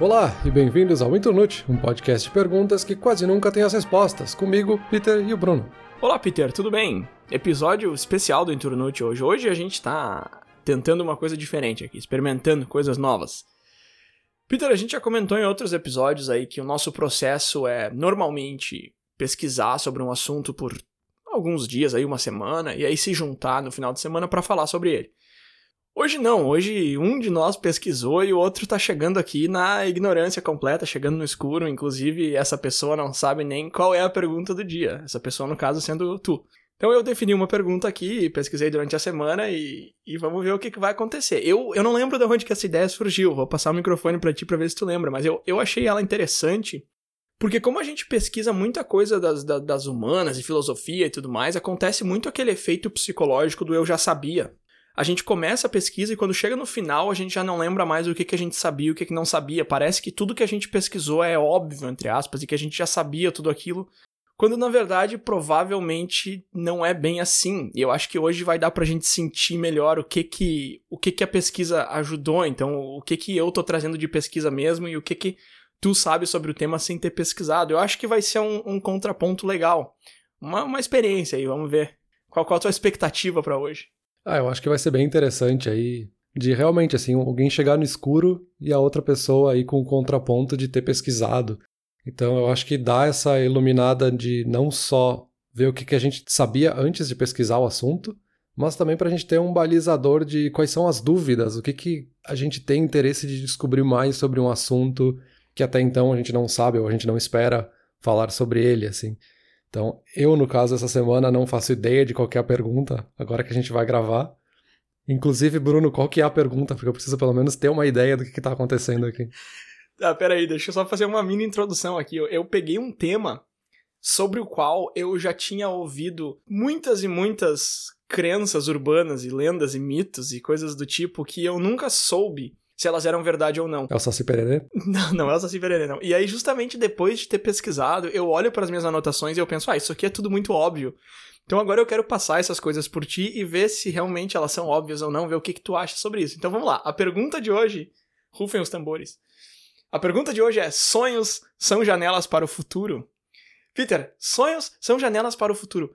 Olá e bem-vindos ao Internute, um podcast de perguntas que quase nunca tem as respostas. Comigo, Peter e o Bruno. Olá, Peter, tudo bem? Episódio especial do Internute hoje. Hoje a gente tá tentando uma coisa diferente aqui, experimentando coisas novas. Peter, a gente já comentou em outros episódios aí que o nosso processo é normalmente pesquisar sobre um assunto por alguns dias aí, uma semana, e aí se juntar no final de semana para falar sobre ele. Hoje não, hoje um de nós pesquisou e o outro tá chegando aqui na ignorância completa, chegando no escuro, inclusive essa pessoa não sabe nem qual é a pergunta do dia, essa pessoa no caso sendo tu. Então eu defini uma pergunta aqui, pesquisei durante a semana e, e vamos ver o que, que vai acontecer. Eu, eu não lembro de onde que essa ideia surgiu, vou passar o microfone para ti para ver se tu lembra, mas eu, eu achei ela interessante, porque como a gente pesquisa muita coisa das, das, das humanas e filosofia e tudo mais, acontece muito aquele efeito psicológico do eu já sabia a gente começa a pesquisa e quando chega no final a gente já não lembra mais o que, que a gente sabia o que, que não sabia. Parece que tudo que a gente pesquisou é óbvio, entre aspas, e que a gente já sabia tudo aquilo, quando na verdade provavelmente não é bem assim. E eu acho que hoje vai dar pra gente sentir melhor o que que, o que, que a pesquisa ajudou, então o que que eu tô trazendo de pesquisa mesmo e o que que tu sabe sobre o tema sem ter pesquisado. Eu acho que vai ser um, um contraponto legal. Uma, uma experiência aí, vamos ver. Qual, qual a tua expectativa para hoje? Ah, eu acho que vai ser bem interessante aí de realmente assim alguém chegar no escuro e a outra pessoa aí com o contraponto de ter pesquisado. Então eu acho que dá essa iluminada de não só ver o que, que a gente sabia antes de pesquisar o assunto, mas também para a gente ter um balizador de quais são as dúvidas, o que, que a gente tem interesse de descobrir mais sobre um assunto que até então a gente não sabe ou a gente não espera falar sobre ele, assim. Então, eu, no caso, essa semana não faço ideia de qual é a pergunta, agora que a gente vai gravar. Inclusive, Bruno, qual que é a pergunta? Porque eu preciso pelo menos ter uma ideia do que está acontecendo aqui. Ah, peraí, deixa eu só fazer uma mini introdução aqui. Eu, eu peguei um tema sobre o qual eu já tinha ouvido muitas e muitas crenças urbanas e lendas e mitos e coisas do tipo que eu nunca soube se elas eram verdade ou não. É o Saci Pererê? Não, não é o Saci Pererê, não. E aí, justamente depois de ter pesquisado, eu olho para as minhas anotações e eu penso, ah, isso aqui é tudo muito óbvio. Então agora eu quero passar essas coisas por ti e ver se realmente elas são óbvias ou não, ver o que, que tu acha sobre isso. Então vamos lá. A pergunta de hoje, rufem os tambores. A pergunta de hoje é: sonhos são janelas para o futuro? Peter, sonhos são janelas para o futuro.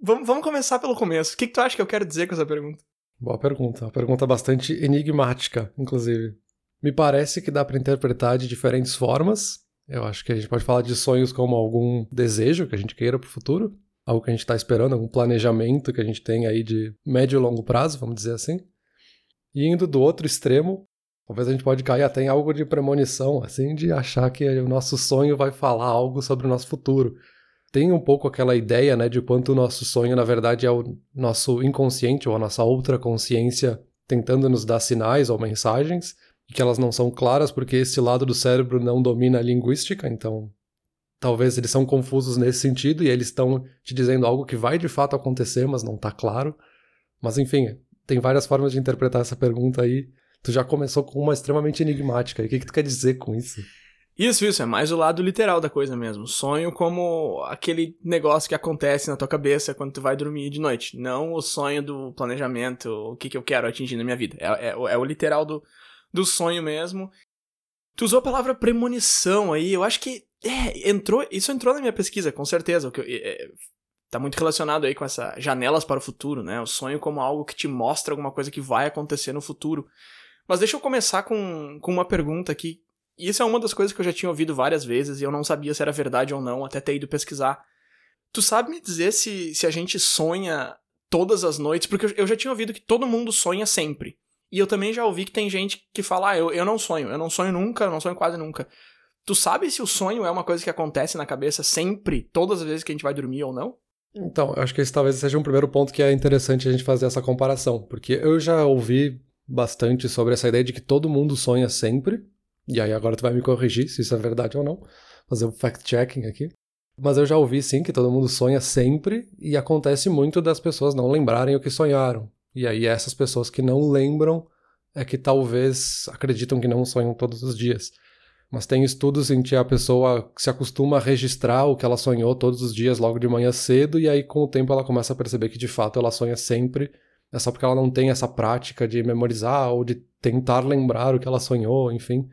Vamos, vamos começar pelo começo. O que, que tu acha que eu quero dizer com essa pergunta? Boa pergunta. Uma pergunta bastante enigmática, inclusive. Me parece que dá para interpretar de diferentes formas. Eu acho que a gente pode falar de sonhos como algum desejo que a gente queira para o futuro, algo que a gente está esperando, algum planejamento que a gente tem aí de médio e longo prazo, vamos dizer assim. E indo do outro extremo, talvez a gente pode cair até em algo de premonição, assim, de achar que o nosso sonho vai falar algo sobre o nosso futuro tem um pouco aquela ideia, né, de quanto o nosso sonho, na verdade, é o nosso inconsciente ou a nossa outra consciência tentando nos dar sinais ou mensagens, e que elas não são claras porque esse lado do cérebro não domina a linguística, então talvez eles são confusos nesse sentido e eles estão te dizendo algo que vai de fato acontecer, mas não está claro. Mas enfim, tem várias formas de interpretar essa pergunta aí. Tu já começou com uma extremamente enigmática. E o que, que tu quer dizer com isso? Isso, isso, é mais o lado literal da coisa mesmo. Sonho como aquele negócio que acontece na tua cabeça quando tu vai dormir de noite. Não o sonho do planejamento, o que, que eu quero atingir na minha vida. É, é, é o literal do, do sonho mesmo. Tu usou a palavra premonição aí, eu acho que é, entrou, isso entrou na minha pesquisa, com certeza. Que é, tá muito relacionado aí com essa janelas para o futuro, né? O sonho como algo que te mostra alguma coisa que vai acontecer no futuro. Mas deixa eu começar com, com uma pergunta aqui e isso é uma das coisas que eu já tinha ouvido várias vezes e eu não sabia se era verdade ou não, até ter ido pesquisar. Tu sabe me dizer se, se a gente sonha todas as noites? Porque eu já tinha ouvido que todo mundo sonha sempre. E eu também já ouvi que tem gente que fala, ah, eu, eu não sonho, eu não sonho nunca, eu não sonho quase nunca. Tu sabe se o sonho é uma coisa que acontece na cabeça sempre, todas as vezes que a gente vai dormir ou não? Então, eu acho que esse talvez seja um primeiro ponto que é interessante a gente fazer essa comparação, porque eu já ouvi bastante sobre essa ideia de que todo mundo sonha sempre, e aí agora tu vai me corrigir se isso é verdade ou não, fazer um fact-checking aqui. Mas eu já ouvi sim que todo mundo sonha sempre e acontece muito das pessoas não lembrarem o que sonharam. E aí essas pessoas que não lembram é que talvez acreditam que não sonham todos os dias. Mas tem estudos em que a pessoa se acostuma a registrar o que ela sonhou todos os dias logo de manhã cedo e aí com o tempo ela começa a perceber que de fato ela sonha sempre. É só porque ela não tem essa prática de memorizar ou de tentar lembrar o que ela sonhou, enfim.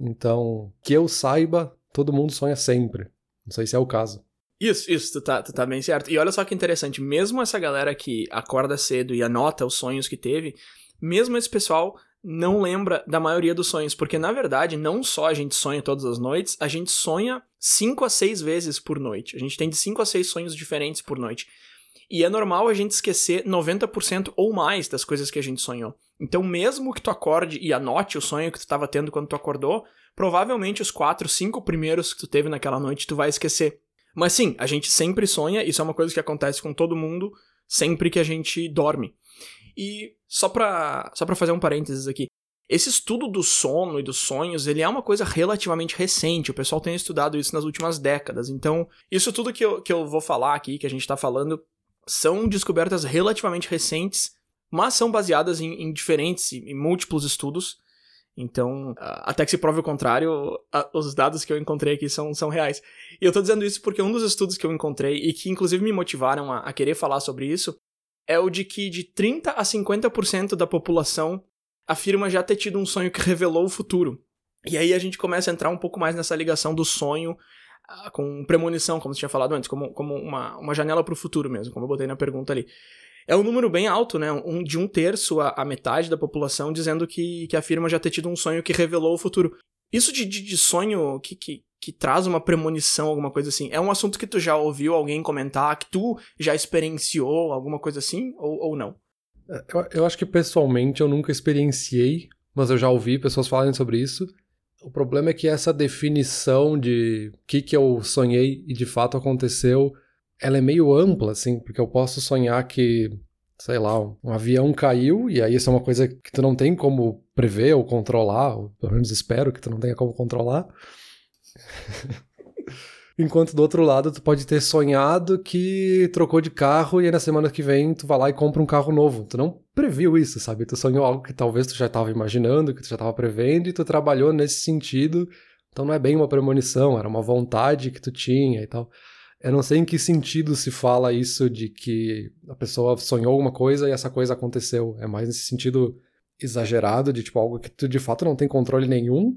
Então, que eu saiba, todo mundo sonha sempre. Não sei se é o caso. Isso, isso, tu tá, tu tá bem certo. E olha só que interessante, mesmo essa galera que acorda cedo e anota os sonhos que teve, mesmo esse pessoal não lembra da maioria dos sonhos, porque na verdade não só a gente sonha todas as noites, a gente sonha 5 a 6 vezes por noite. A gente tem de 5 a 6 sonhos diferentes por noite. E é normal a gente esquecer 90% ou mais das coisas que a gente sonhou. Então, mesmo que tu acorde e anote o sonho que tu estava tendo quando tu acordou, provavelmente os 4, 5 primeiros que tu teve naquela noite tu vai esquecer. Mas sim, a gente sempre sonha, isso é uma coisa que acontece com todo mundo sempre que a gente dorme. E só pra, só pra fazer um parênteses aqui, esse estudo do sono e dos sonhos, ele é uma coisa relativamente recente, o pessoal tem estudado isso nas últimas décadas, então isso tudo que eu, que eu vou falar aqui, que a gente tá falando, são descobertas relativamente recentes, mas são baseadas em, em diferentes e múltiplos estudos, então, até que se prove o contrário, os dados que eu encontrei aqui são, são reais. E eu tô dizendo isso porque um dos estudos que eu encontrei, e que inclusive me motivaram a, a querer falar sobre isso, é o de que de 30 a 50% da população afirma já ter tido um sonho que revelou o futuro. E aí a gente começa a entrar um pouco mais nessa ligação do sonho com premonição, como você tinha falado antes, como, como uma, uma janela para o futuro mesmo, como eu botei na pergunta ali. É um número bem alto, né? Um, de um terço a, a metade da população dizendo que, que afirma já ter tido um sonho que revelou o futuro. Isso de, de, de sonho que, que, que traz uma premonição, alguma coisa assim, é um assunto que tu já ouviu alguém comentar, que tu já experienciou, alguma coisa assim, ou, ou não? É, eu, eu acho que pessoalmente eu nunca experienciei, mas eu já ouvi pessoas falarem sobre isso. O problema é que essa definição de o que, que eu sonhei e de fato aconteceu ela é meio ampla, assim, porque eu posso sonhar que, sei lá, um avião caiu, e aí isso é uma coisa que tu não tem como prever ou controlar, ou pelo menos espero que tu não tenha como controlar. Enquanto do outro lado, tu pode ter sonhado que trocou de carro e aí na semana que vem tu vai lá e compra um carro novo. Tu não previu isso, sabe? Tu sonhou algo que talvez tu já estava imaginando, que tu já estava prevendo e tu trabalhou nesse sentido. Então não é bem uma premonição, era uma vontade que tu tinha e tal. Eu não sei em que sentido se fala isso de que a pessoa sonhou alguma coisa e essa coisa aconteceu. É mais nesse sentido exagerado, de tipo algo que tu de fato não tem controle nenhum,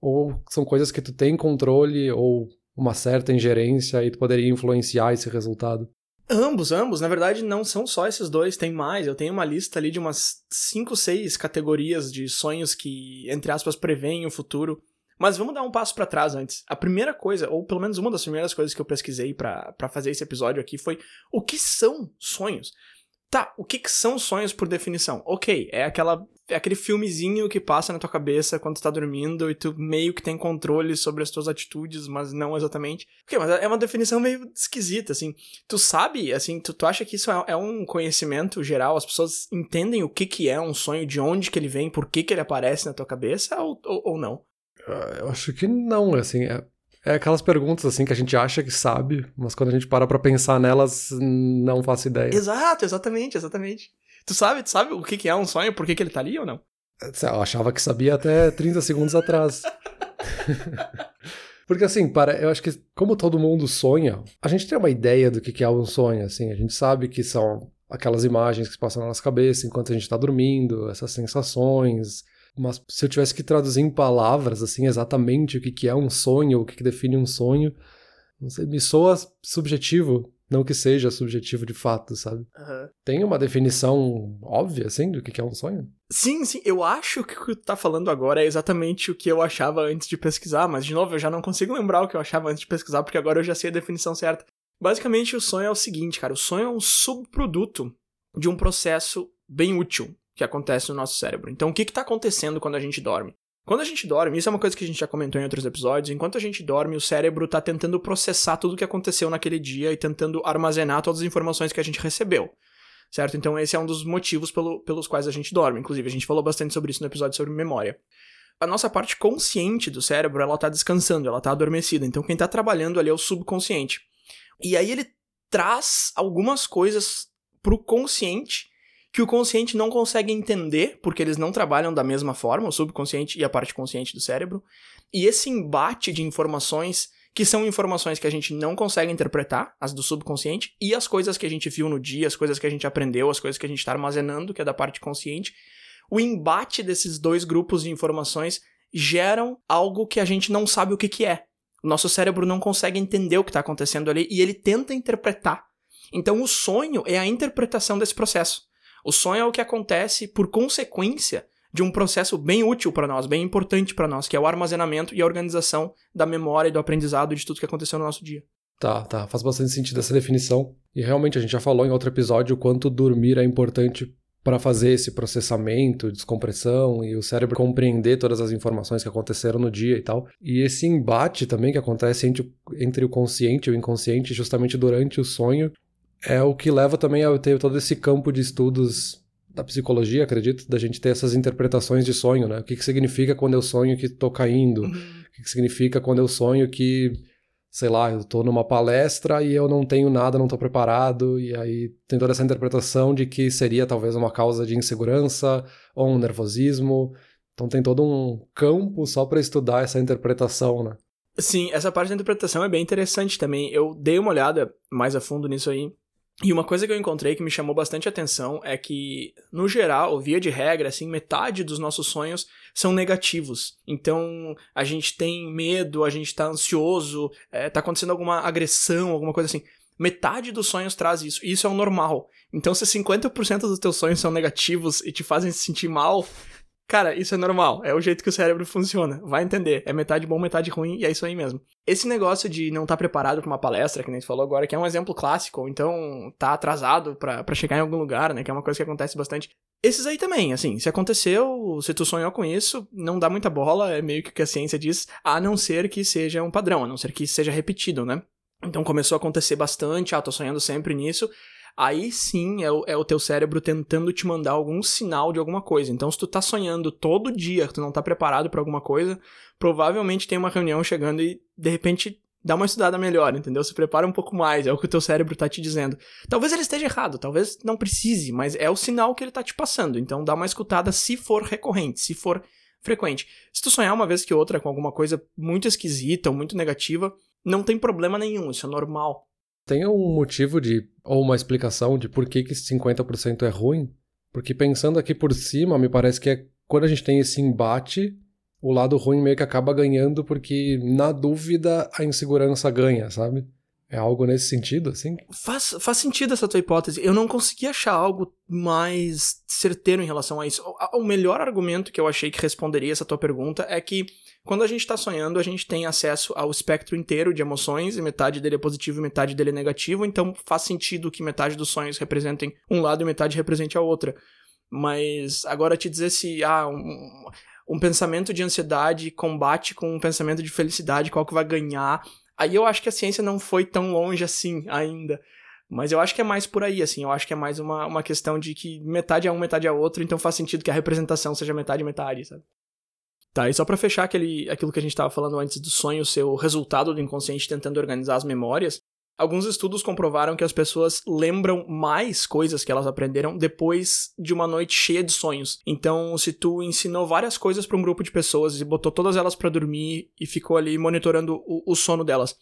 ou são coisas que tu tem controle ou uma certa ingerência e tu poderia influenciar esse resultado? Ambos, ambos. Na verdade, não são só esses dois, tem mais. Eu tenho uma lista ali de umas 5, 6 categorias de sonhos que, entre aspas, preveem o futuro. Mas vamos dar um passo para trás antes. A primeira coisa, ou pelo menos uma das primeiras coisas que eu pesquisei para fazer esse episódio aqui foi o que são sonhos? Tá, o que, que são sonhos por definição? Ok, é aquela é aquele filmezinho que passa na tua cabeça quando tu tá dormindo e tu meio que tem controle sobre as tuas atitudes, mas não exatamente. Ok, mas é uma definição meio esquisita, assim. Tu sabe, assim, tu, tu acha que isso é, é um conhecimento geral? As pessoas entendem o que que é um sonho, de onde que ele vem, por que que ele aparece na tua cabeça ou, ou, ou não? Ah, eu acho que não, assim, é, é, aquelas perguntas assim que a gente acha que sabe, mas quando a gente para pra pensar nelas, não faço ideia. Exato, exatamente, exatamente. Tu sabe, tu sabe o que, que é um sonho, por que, que ele tá ali ou não? Eu achava que sabia até 30 segundos atrás. Porque assim, para, eu acho que como todo mundo sonha, a gente tem uma ideia do que é um sonho, assim, a gente sabe que são aquelas imagens que passam na nossa cabeça enquanto a gente está dormindo, essas sensações, mas se eu tivesse que traduzir em palavras, assim, exatamente o que, que é um sonho, o que, que define um sonho, não sei, me soa subjetivo, não que seja subjetivo de fato, sabe? Uhum. Tem uma definição óbvia, assim, do que, que é um sonho? Sim, sim, eu acho que o que tu tá falando agora é exatamente o que eu achava antes de pesquisar, mas de novo, eu já não consigo lembrar o que eu achava antes de pesquisar, porque agora eu já sei a definição certa. Basicamente, o sonho é o seguinte, cara, o sonho é um subproduto de um processo bem útil, que acontece no nosso cérebro. Então, o que está acontecendo quando a gente dorme? Quando a gente dorme, isso é uma coisa que a gente já comentou em outros episódios, enquanto a gente dorme, o cérebro está tentando processar tudo o que aconteceu naquele dia e tentando armazenar todas as informações que a gente recebeu. Certo? Então, esse é um dos motivos pelo, pelos quais a gente dorme. Inclusive, a gente falou bastante sobre isso no episódio sobre memória. A nossa parte consciente do cérebro, ela tá descansando, ela tá adormecida. Então, quem está trabalhando ali é o subconsciente. E aí ele traz algumas coisas pro consciente que o consciente não consegue entender, porque eles não trabalham da mesma forma, o subconsciente e a parte consciente do cérebro. E esse embate de informações, que são informações que a gente não consegue interpretar, as do subconsciente, e as coisas que a gente viu no dia, as coisas que a gente aprendeu, as coisas que a gente está armazenando, que é da parte consciente, o embate desses dois grupos de informações geram algo que a gente não sabe o que, que é. O nosso cérebro não consegue entender o que está acontecendo ali e ele tenta interpretar. Então, o sonho é a interpretação desse processo. O sonho é o que acontece por consequência de um processo bem útil para nós, bem importante para nós, que é o armazenamento e a organização da memória e do aprendizado de tudo que aconteceu no nosso dia. Tá, tá. Faz bastante sentido essa definição. E realmente a gente já falou em outro episódio o quanto dormir é importante para fazer esse processamento, descompressão e o cérebro compreender todas as informações que aconteceram no dia e tal. E esse embate também que acontece entre, entre o consciente e o inconsciente justamente durante o sonho é o que leva também a ter todo esse campo de estudos da psicologia, acredito, da gente ter essas interpretações de sonho, né? O que, que significa quando eu sonho que tô caindo? Uhum. O que, que significa quando eu sonho que sei lá, eu tô numa palestra e eu não tenho nada, não tô preparado, e aí tem toda essa interpretação de que seria talvez uma causa de insegurança ou um nervosismo. Então tem todo um campo só para estudar essa interpretação, né? Sim, essa parte da interpretação é bem interessante também. Eu dei uma olhada mais a fundo nisso aí. E uma coisa que eu encontrei que me chamou bastante atenção é que, no geral, via de regra, assim, metade dos nossos sonhos são negativos. Então, a gente tem medo, a gente tá ansioso, é, tá acontecendo alguma agressão, alguma coisa assim. Metade dos sonhos traz isso. E isso é o normal. Então, se 50% dos teus sonhos são negativos e te fazem se sentir mal, Cara, isso é normal, é o jeito que o cérebro funciona. Vai entender, é metade bom, metade ruim, e é isso aí mesmo. Esse negócio de não estar tá preparado para uma palestra, que nem você falou agora, que é um exemplo clássico, ou então tá atrasado para chegar em algum lugar, né, que é uma coisa que acontece bastante. Esses aí também, assim, se aconteceu, se tu sonhou com isso, não dá muita bola, é meio que o que a ciência diz, a não ser que seja um padrão, a não ser que seja repetido, né? Então começou a acontecer bastante, ah, tô sonhando sempre nisso, aí sim é o, é o teu cérebro tentando te mandar algum sinal de alguma coisa. Então, se tu tá sonhando todo dia, tu não tá preparado para alguma coisa, provavelmente tem uma reunião chegando e de repente dá uma estudada melhor, entendeu? Se prepara um pouco mais, é o que o teu cérebro tá te dizendo. Talvez ele esteja errado, talvez não precise, mas é o sinal que ele tá te passando. Então, dá uma escutada se for recorrente, se for frequente. Se tu sonhar uma vez que outra com alguma coisa muito esquisita ou muito negativa, não tem problema nenhum, isso é normal. Tem um motivo de, ou uma explicação de por que, que 50% é ruim? Porque pensando aqui por cima, me parece que é quando a gente tem esse embate, o lado ruim meio que acaba ganhando, porque na dúvida a insegurança ganha, sabe? É algo nesse sentido, assim? Faz, faz sentido essa tua hipótese. Eu não consegui achar algo mais certeiro em relação a isso. O, o melhor argumento que eu achei que responderia essa tua pergunta é que quando a gente está sonhando, a gente tem acesso ao espectro inteiro de emoções, e metade dele é positivo e metade dele é negativo, então faz sentido que metade dos sonhos representem um lado e metade represente a outra. Mas agora te dizer se ah, um, um pensamento de ansiedade combate com um pensamento de felicidade, qual que vai ganhar? Aí eu acho que a ciência não foi tão longe assim ainda. Mas eu acho que é mais por aí, assim. Eu acho que é mais uma, uma questão de que metade é um, metade é outro, então faz sentido que a representação seja metade metade, sabe? Tá, e só para fechar aquele, aquilo que a gente estava falando antes do sonho ser o resultado do inconsciente tentando organizar as memórias, alguns estudos comprovaram que as pessoas lembram mais coisas que elas aprenderam depois de uma noite cheia de sonhos. Então, se tu ensinou várias coisas para um grupo de pessoas e botou todas elas para dormir e ficou ali monitorando o, o sono delas,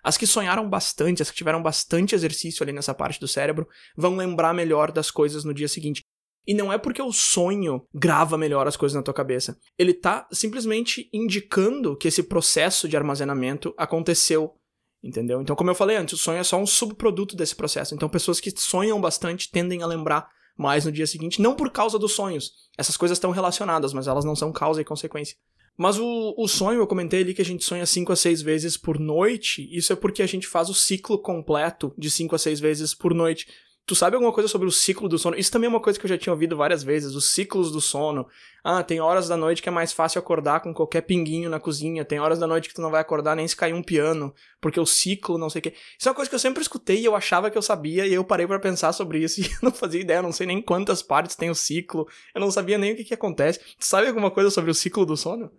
as que sonharam bastante, as que tiveram bastante exercício ali nessa parte do cérebro, vão lembrar melhor das coisas no dia seguinte. E não é porque o sonho grava melhor as coisas na tua cabeça. Ele tá simplesmente indicando que esse processo de armazenamento aconteceu. Entendeu? Então, como eu falei antes, o sonho é só um subproduto desse processo. Então, pessoas que sonham bastante tendem a lembrar mais no dia seguinte, não por causa dos sonhos. Essas coisas estão relacionadas, mas elas não são causa e consequência. Mas o, o sonho, eu comentei ali que a gente sonha 5 a 6 vezes por noite. Isso é porque a gente faz o ciclo completo de 5 a 6 vezes por noite. Tu sabe alguma coisa sobre o ciclo do sono? Isso também é uma coisa que eu já tinha ouvido várias vezes, os ciclos do sono. Ah, tem horas da noite que é mais fácil acordar com qualquer pinguinho na cozinha, tem horas da noite que tu não vai acordar nem se cair um piano, porque o ciclo, não sei o quê. Isso é uma coisa que eu sempre escutei e eu achava que eu sabia, e eu parei para pensar sobre isso e não fazia ideia, não sei nem quantas partes tem o ciclo, eu não sabia nem o que, que acontece. Tu sabe alguma coisa sobre o ciclo do sono?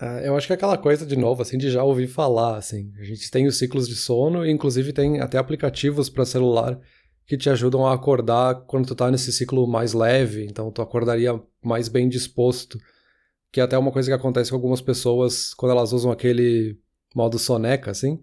Uh, eu acho que é aquela coisa, de novo, assim, de já ouvir falar, assim. A gente tem os ciclos de sono, e inclusive tem até aplicativos para celular que te ajudam a acordar quando tu tá nesse ciclo mais leve, então tu acordaria mais bem disposto, que é até uma coisa que acontece com algumas pessoas quando elas usam aquele modo soneca, assim.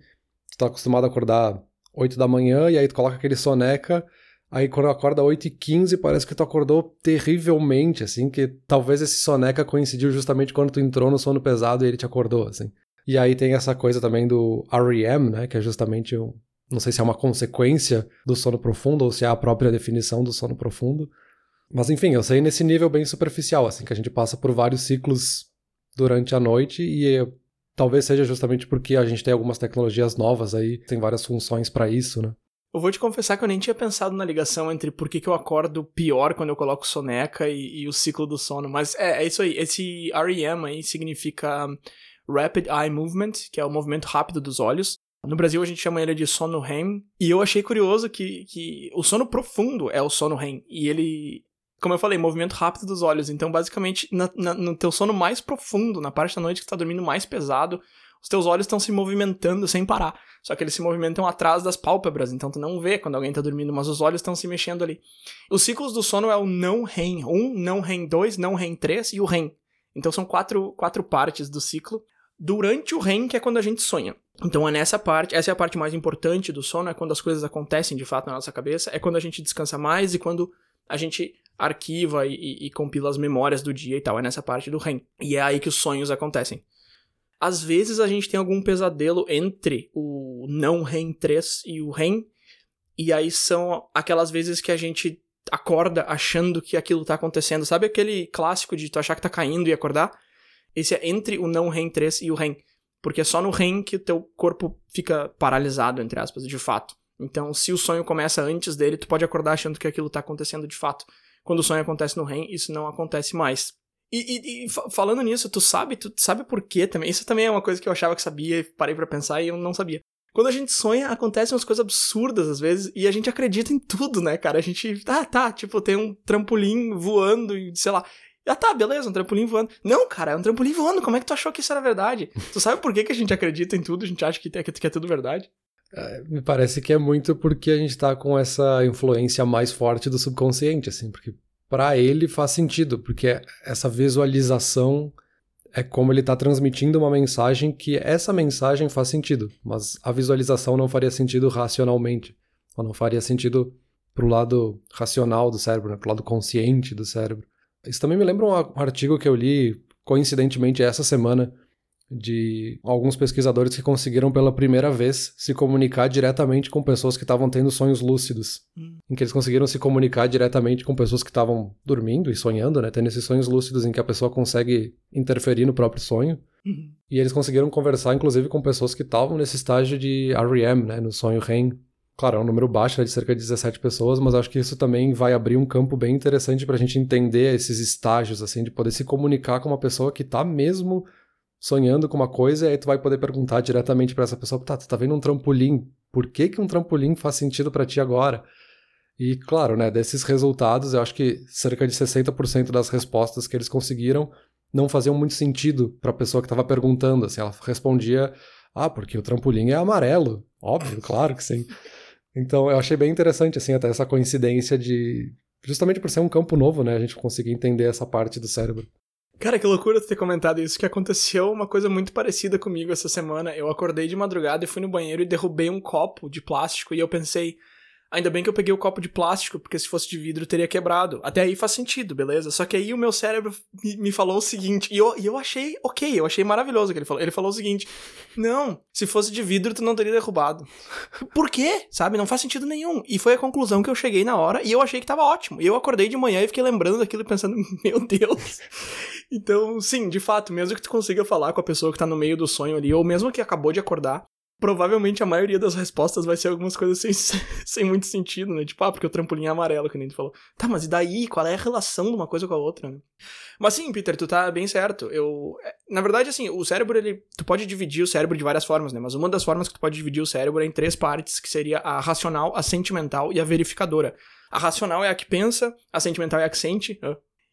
Tu tá acostumado a acordar 8 da manhã e aí tu coloca aquele soneca, Aí quando acorda 8h15, parece que tu acordou terrivelmente, assim, que talvez esse soneca coincidiu justamente quando tu entrou no sono pesado e ele te acordou, assim. E aí tem essa coisa também do REM, né, que é justamente um, não sei se é uma consequência do sono profundo ou se é a própria definição do sono profundo. Mas enfim, eu sei nesse nível bem superficial, assim, que a gente passa por vários ciclos durante a noite e talvez seja justamente porque a gente tem algumas tecnologias novas aí, tem várias funções para isso, né? Eu vou te confessar que eu nem tinha pensado na ligação entre por que, que eu acordo pior quando eu coloco soneca e, e o ciclo do sono, mas é, é, isso aí. Esse REM aí significa Rapid Eye Movement, que é o movimento rápido dos olhos. No Brasil a gente chama ele de sono REM, e eu achei curioso que, que o sono profundo é o sono REM, e ele, como eu falei, movimento rápido dos olhos. Então, basicamente, na, na, no teu sono mais profundo, na parte da noite que tu tá dormindo mais pesado, os teus olhos estão se movimentando sem parar. Só que eles se movimentam atrás das pálpebras, então tu não vê quando alguém tá dormindo, mas os olhos estão se mexendo ali. Os ciclos do sono é o não REM 1, não REM 2, não REM 3 e o REM. Então são quatro, quatro partes do ciclo. Durante o REM, que é quando a gente sonha. Então é nessa parte, essa é a parte mais importante do sono, é quando as coisas acontecem de fato na nossa cabeça, é quando a gente descansa mais e quando a gente arquiva e, e, e compila as memórias do dia e tal. É nessa parte do REM. E é aí que os sonhos acontecem. Às vezes a gente tem algum pesadelo entre o não REM 3 e o REM, e aí são aquelas vezes que a gente acorda achando que aquilo tá acontecendo. Sabe aquele clássico de tu achar que tá caindo e acordar? Esse é entre o não REM 3 e o REM. Porque é só no REM que o teu corpo fica paralisado, entre aspas, de fato. Então, se o sonho começa antes dele, tu pode acordar achando que aquilo tá acontecendo de fato. Quando o sonho acontece no REM, isso não acontece mais. E, e, e, falando nisso, tu sabe, tu sabe por quê também? Isso também é uma coisa que eu achava que sabia e parei para pensar e eu não sabia. Quando a gente sonha, acontecem umas coisas absurdas às vezes e a gente acredita em tudo, né, cara? A gente, ah, tá, tipo, tem um trampolim voando e sei lá. Ah, tá, beleza, um trampolim voando. Não, cara, é um trampolim voando. Como é que tu achou que isso era verdade? tu sabe por que, que a gente acredita em tudo? A gente acha que é, que é tudo verdade? É, me parece que é muito porque a gente tá com essa influência mais forte do subconsciente, assim, porque para ele faz sentido, porque essa visualização é como ele está transmitindo uma mensagem que essa mensagem faz sentido, mas a visualização não faria sentido racionalmente, ou não faria sentido pro lado racional do cérebro, né, pro lado consciente do cérebro. Isso também me lembra um artigo que eu li coincidentemente essa semana de alguns pesquisadores que conseguiram pela primeira vez se comunicar diretamente com pessoas que estavam tendo sonhos lúcidos. Hum. Em que eles conseguiram se comunicar diretamente com pessoas que estavam dormindo e sonhando, né? Tendo esses sonhos lúcidos em que a pessoa consegue interferir no próprio sonho. Uhum. E eles conseguiram conversar, inclusive, com pessoas que estavam nesse estágio de REM, né? No sonho REM. Claro, é um número baixo, né, de cerca de 17 pessoas, mas acho que isso também vai abrir um campo bem interessante para a gente entender esses estágios, assim, de poder se comunicar com uma pessoa que está mesmo sonhando com uma coisa, e aí tu vai poder perguntar diretamente para essa pessoa, tá, tu tá vendo um trampolim, por que que um trampolim faz sentido para ti agora? E claro, né, desses resultados, eu acho que cerca de 60% das respostas que eles conseguiram não faziam muito sentido para a pessoa que estava perguntando, assim, ela respondia: "Ah, porque o trampolim é amarelo". Óbvio, claro que sim. Então, eu achei bem interessante assim até essa coincidência de justamente por ser um campo novo, né, a gente conseguir entender essa parte do cérebro. Cara, que loucura ter comentado isso, que aconteceu uma coisa muito parecida comigo essa semana. Eu acordei de madrugada e fui no banheiro e derrubei um copo de plástico e eu pensei, Ainda bem que eu peguei o copo de plástico, porque se fosse de vidro teria quebrado. Até aí faz sentido, beleza? Só que aí o meu cérebro me, falou o seguinte, e eu, e eu achei ok, eu achei maravilhoso o que ele falou. Ele falou o seguinte: Não, se fosse de vidro tu não teria derrubado. Por quê? Sabe? Não faz sentido nenhum. E foi a conclusão que eu cheguei na hora e eu achei que tava ótimo. E eu acordei de manhã e fiquei lembrando daquilo e pensando, meu Deus. Então, sim, de fato, mesmo que tu consiga falar com a pessoa que tá no meio do sonho ali, ou mesmo que acabou de acordar, provavelmente a maioria das respostas vai ser algumas coisas sem, sem muito sentido, né? Tipo, ah, porque o trampolim é amarelo, que nem tu falou. Tá, mas e daí? Qual é a relação de uma coisa com a outra, né? Mas sim, Peter, tu tá bem certo. Eu. É, na verdade, assim, o cérebro, ele. Tu pode dividir o cérebro de várias formas, né? Mas uma das formas que tu pode dividir o cérebro é em três partes, que seria a racional, a sentimental e a verificadora. A racional é a que pensa, a sentimental é a que sente.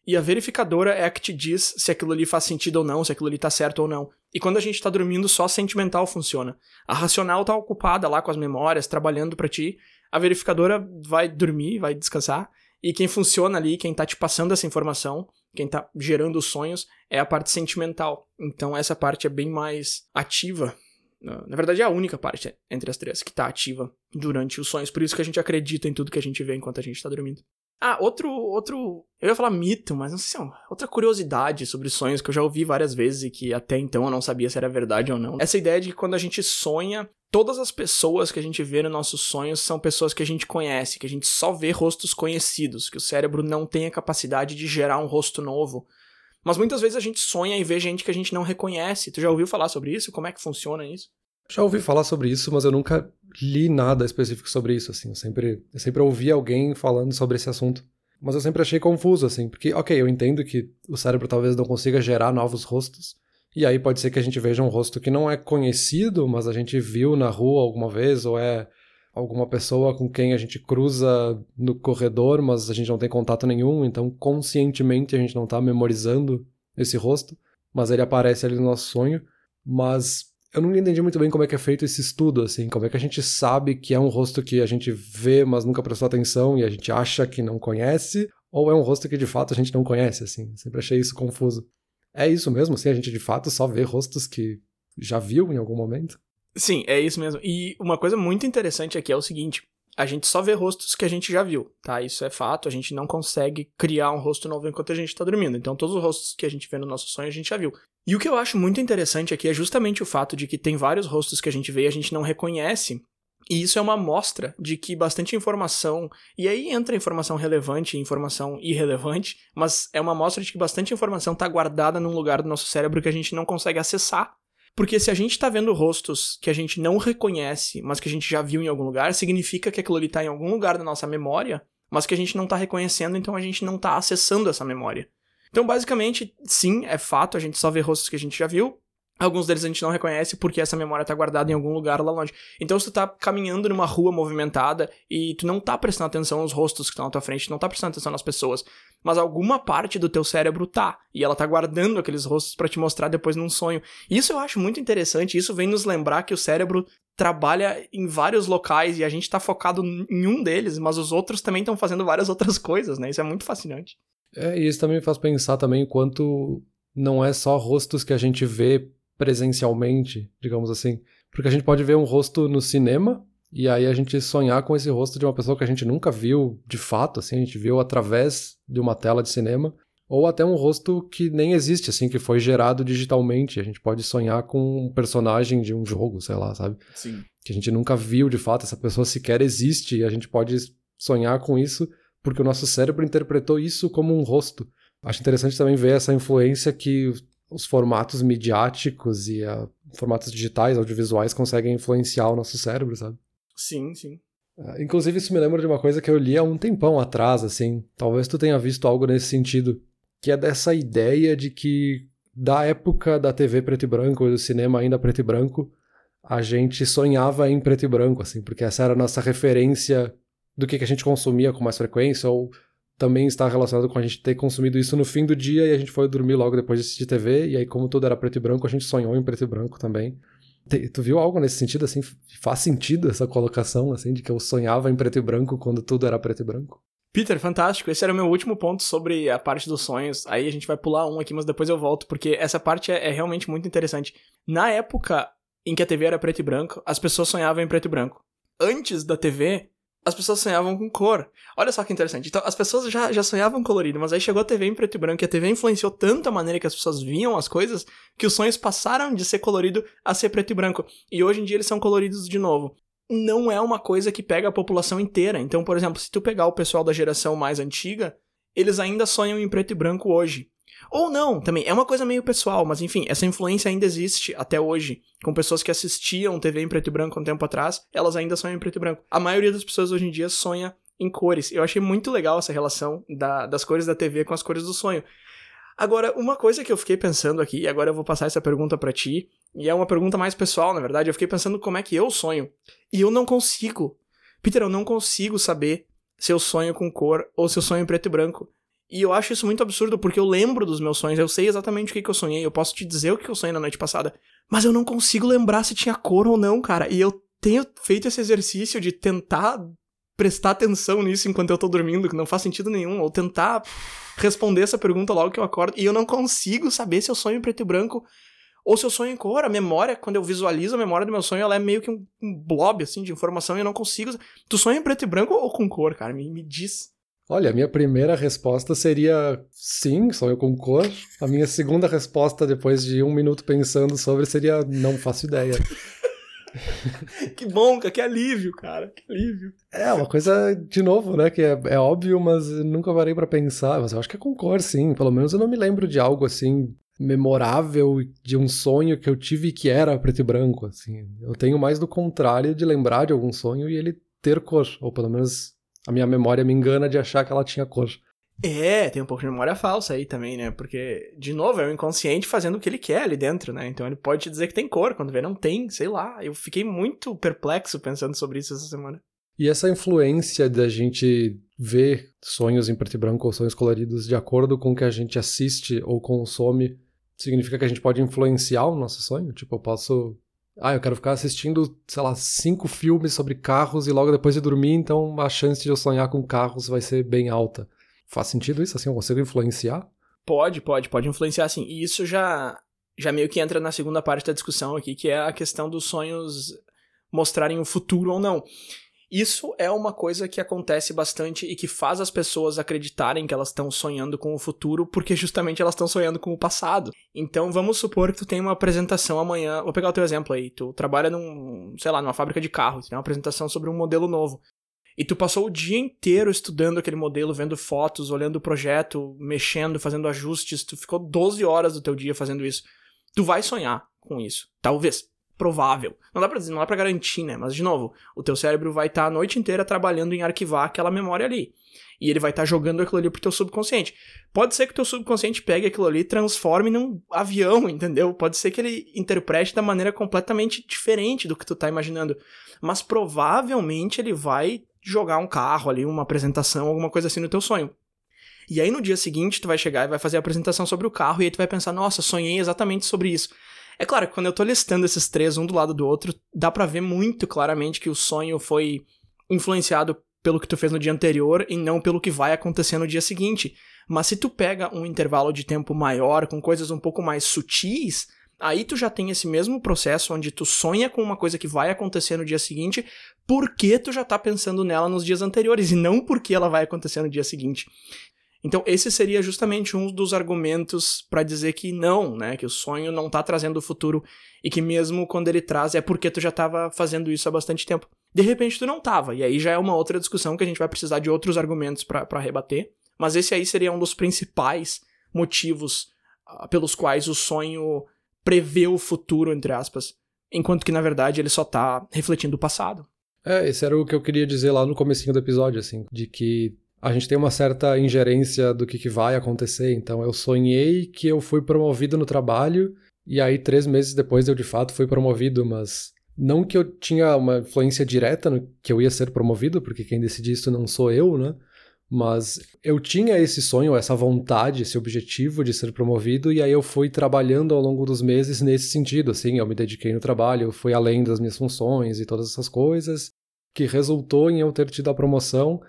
E a verificadora é a que te diz se aquilo ali faz sentido ou não, se aquilo ali tá certo ou não. E quando a gente tá dormindo, só a sentimental funciona. A racional tá ocupada lá com as memórias, trabalhando para ti. A verificadora vai dormir, vai descansar. E quem funciona ali, quem tá te passando essa informação, quem tá gerando os sonhos, é a parte sentimental. Então essa parte é bem mais ativa Na verdade, é a única parte entre as três que tá ativa durante os sonhos. Por isso que a gente acredita em tudo que a gente vê enquanto a gente tá dormindo. Ah, outro, outro. Eu ia falar mito, mas não sei se é uma, outra curiosidade sobre sonhos que eu já ouvi várias vezes e que até então eu não sabia se era verdade ou não. Essa ideia de que quando a gente sonha, todas as pessoas que a gente vê nos nossos sonhos são pessoas que a gente conhece, que a gente só vê rostos conhecidos, que o cérebro não tem a capacidade de gerar um rosto novo. Mas muitas vezes a gente sonha e vê gente que a gente não reconhece. Tu já ouviu falar sobre isso? Como é que funciona isso? Já ouvi falar sobre isso, mas eu nunca li nada específico sobre isso, assim. Eu sempre, eu sempre ouvi alguém falando sobre esse assunto. Mas eu sempre achei confuso, assim, porque, ok, eu entendo que o cérebro talvez não consiga gerar novos rostos, e aí pode ser que a gente veja um rosto que não é conhecido, mas a gente viu na rua alguma vez, ou é alguma pessoa com quem a gente cruza no corredor, mas a gente não tem contato nenhum, então conscientemente a gente não tá memorizando esse rosto, mas ele aparece ali no nosso sonho. Mas eu nunca entendi muito bem como é que é feito esse estudo, assim, como é que a gente sabe que é um rosto que a gente vê, mas nunca prestou atenção e a gente acha que não conhece, ou é um rosto que de fato a gente não conhece, assim. Sempre achei isso confuso. É isso mesmo, assim, a gente de fato só vê rostos que já viu em algum momento? Sim, é isso mesmo. E uma coisa muito interessante aqui é o seguinte: a gente só vê rostos que a gente já viu, tá? Isso é fato, a gente não consegue criar um rosto novo enquanto a gente tá dormindo. Então, todos os rostos que a gente vê no nosso sonho a gente já viu. E o que eu acho muito interessante aqui é justamente o fato de que tem vários rostos que a gente vê e a gente não reconhece. E isso é uma amostra de que bastante informação, e aí entra informação relevante e informação irrelevante, mas é uma amostra de que bastante informação está guardada num lugar do nosso cérebro que a gente não consegue acessar porque se a gente tá vendo rostos que a gente não reconhece, mas que a gente já viu em algum lugar, significa que aquilo ali tá em algum lugar da nossa memória, mas que a gente não tá reconhecendo, então a gente não tá acessando essa memória. Então, basicamente, sim, é fato, a gente só vê rostos que a gente já viu, Alguns deles a gente não reconhece porque essa memória tá guardada em algum lugar lá longe. Então, se tu tá caminhando numa rua movimentada e tu não tá prestando atenção nos rostos que estão na tua frente, não tá prestando atenção nas pessoas, mas alguma parte do teu cérebro tá, e ela tá guardando aqueles rostos para te mostrar depois num sonho. Isso eu acho muito interessante, isso vem nos lembrar que o cérebro trabalha em vários locais e a gente tá focado em um deles, mas os outros também estão fazendo várias outras coisas, né? Isso é muito fascinante. É, e isso também me faz pensar também o quanto não é só rostos que a gente vê presencialmente, digamos assim. Porque a gente pode ver um rosto no cinema e aí a gente sonhar com esse rosto de uma pessoa que a gente nunca viu de fato, assim, a gente viu através de uma tela de cinema, ou até um rosto que nem existe, assim, que foi gerado digitalmente. A gente pode sonhar com um personagem de um jogo, sei lá, sabe? Sim. Que a gente nunca viu de fato, essa pessoa sequer existe e a gente pode sonhar com isso porque o nosso cérebro interpretou isso como um rosto. Acho interessante também ver essa influência que os formatos midiáticos e a, formatos digitais, audiovisuais, conseguem influenciar o nosso cérebro, sabe? Sim, sim. Uh, inclusive, isso me lembra de uma coisa que eu li há um tempão atrás, assim. Talvez tu tenha visto algo nesse sentido. Que é dessa ideia de que, da época da TV preto e branco e do cinema ainda preto e branco, a gente sonhava em preto e branco, assim, porque essa era a nossa referência do que, que a gente consumia com mais frequência, ou também está relacionado com a gente ter consumido isso no fim do dia e a gente foi dormir logo depois de assistir TV, e aí, como tudo era preto e branco, a gente sonhou em preto e branco também. Tu viu algo nesse sentido, assim? Faz sentido essa colocação, assim, de que eu sonhava em preto e branco quando tudo era preto e branco? Peter, fantástico. Esse era o meu último ponto sobre a parte dos sonhos. Aí a gente vai pular um aqui, mas depois eu volto, porque essa parte é, é realmente muito interessante. Na época em que a TV era preto e branco, as pessoas sonhavam em preto e branco. Antes da TV, as pessoas sonhavam com cor. Olha só que interessante. Então, as pessoas já, já sonhavam colorido, mas aí chegou a TV em preto e branco e a TV influenciou tanto a maneira que as pessoas viam as coisas que os sonhos passaram de ser colorido a ser preto e branco. E hoje em dia eles são coloridos de novo. Não é uma coisa que pega a população inteira. Então, por exemplo, se tu pegar o pessoal da geração mais antiga, eles ainda sonham em preto e branco hoje. Ou não, também. É uma coisa meio pessoal, mas enfim, essa influência ainda existe até hoje. Com pessoas que assistiam TV em preto e branco um tempo atrás, elas ainda sonham em preto e branco. A maioria das pessoas hoje em dia sonha em cores. Eu achei muito legal essa relação da, das cores da TV com as cores do sonho. Agora, uma coisa que eu fiquei pensando aqui, e agora eu vou passar essa pergunta para ti, e é uma pergunta mais pessoal, na verdade, eu fiquei pensando como é que eu sonho. E eu não consigo. Peter, eu não consigo saber se eu sonho com cor ou se eu sonho em preto e branco. E eu acho isso muito absurdo, porque eu lembro dos meus sonhos, eu sei exatamente o que, que eu sonhei, eu posso te dizer o que eu sonhei na noite passada, mas eu não consigo lembrar se tinha cor ou não, cara. E eu tenho feito esse exercício de tentar prestar atenção nisso enquanto eu tô dormindo, que não faz sentido nenhum, ou tentar responder essa pergunta logo que eu acordo, e eu não consigo saber se eu sonho em preto e branco Ou se eu sonho em cor, a memória, quando eu visualizo a memória do meu sonho, ela é meio que um, blob, assim, de informação e eu não consigo. Tu sonha em preto e branco ou com cor, cara? Me, me diz. Olha, a minha primeira resposta seria sim, sonho com cor. A minha segunda resposta, depois de um minuto pensando sobre, seria não faço ideia. que bom, que alívio, cara, que alívio. É, uma coisa, de novo, né, que é, é óbvio, mas nunca parei para pensar. Mas eu acho que é com cor, sim. Pelo menos eu não me lembro de algo assim memorável de um sonho que eu tive que era preto e branco, assim. Eu tenho mais do contrário de lembrar de algum sonho e ele ter cor, ou pelo menos a minha memória me engana de achar que ela tinha cor. É, tem um pouco de memória falsa aí também, né? Porque, de novo, é o inconsciente fazendo o que ele quer ali dentro, né? Então ele pode te dizer que tem cor, quando vê não tem, sei lá. Eu fiquei muito perplexo pensando sobre isso essa semana. E essa influência da gente ver sonhos em preto e branco ou sonhos coloridos de acordo com o que a gente assiste ou consome, significa que a gente pode influenciar o nosso sonho? Tipo, eu posso ah, eu quero ficar assistindo, sei lá, cinco filmes sobre carros e logo depois de dormir, então a chance de eu sonhar com carros vai ser bem alta. Faz sentido isso? Assim, eu consigo influenciar? Pode, pode, pode influenciar sim. E isso já, já meio que entra na segunda parte da discussão aqui, que é a questão dos sonhos mostrarem o futuro ou não. Isso é uma coisa que acontece bastante e que faz as pessoas acreditarem que elas estão sonhando com o futuro, porque justamente elas estão sonhando com o passado. Então vamos supor que tu tem uma apresentação amanhã. Vou pegar o teu exemplo aí. Tu trabalha num, sei lá, numa fábrica de carro, tu tem uma apresentação sobre um modelo novo. E tu passou o dia inteiro estudando aquele modelo, vendo fotos, olhando o projeto, mexendo, fazendo ajustes. Tu ficou 12 horas do teu dia fazendo isso. Tu vai sonhar com isso. Talvez provável. Não dá pra dizer, não dá pra garantir, né? Mas, de novo, o teu cérebro vai estar tá a noite inteira trabalhando em arquivar aquela memória ali. E ele vai estar tá jogando aquilo ali pro teu subconsciente. Pode ser que o teu subconsciente pegue aquilo ali e transforme num avião, entendeu? Pode ser que ele interprete da maneira completamente diferente do que tu tá imaginando. Mas provavelmente ele vai jogar um carro ali, uma apresentação, alguma coisa assim no teu sonho. E aí no dia seguinte tu vai chegar e vai fazer a apresentação sobre o carro e aí tu vai pensar, nossa, sonhei exatamente sobre isso. É claro que quando eu tô listando esses três um do lado do outro, dá para ver muito claramente que o sonho foi influenciado pelo que tu fez no dia anterior e não pelo que vai acontecer no dia seguinte. Mas se tu pega um intervalo de tempo maior, com coisas um pouco mais sutis, aí tu já tem esse mesmo processo onde tu sonha com uma coisa que vai acontecer no dia seguinte, porque tu já tá pensando nela nos dias anteriores e não porque ela vai acontecer no dia seguinte. Então, esse seria justamente um dos argumentos para dizer que não, né? Que o sonho não tá trazendo o futuro e que mesmo quando ele traz é porque tu já estava fazendo isso há bastante tempo. De repente tu não tava, e aí já é uma outra discussão que a gente vai precisar de outros argumentos para rebater. Mas esse aí seria um dos principais motivos uh, pelos quais o sonho prevê o futuro, entre aspas, enquanto que na verdade ele só tá refletindo o passado. É, esse era o que eu queria dizer lá no comecinho do episódio, assim, de que a gente tem uma certa ingerência do que, que vai acontecer. Então, eu sonhei que eu fui promovido no trabalho, e aí, três meses depois, eu de fato fui promovido, mas não que eu tinha uma influência direta no que eu ia ser promovido, porque quem decide isso não sou eu, né? Mas eu tinha esse sonho, essa vontade, esse objetivo de ser promovido, e aí eu fui trabalhando ao longo dos meses nesse sentido, assim, eu me dediquei no trabalho, eu fui além das minhas funções e todas essas coisas, que resultou em eu ter tido a promoção,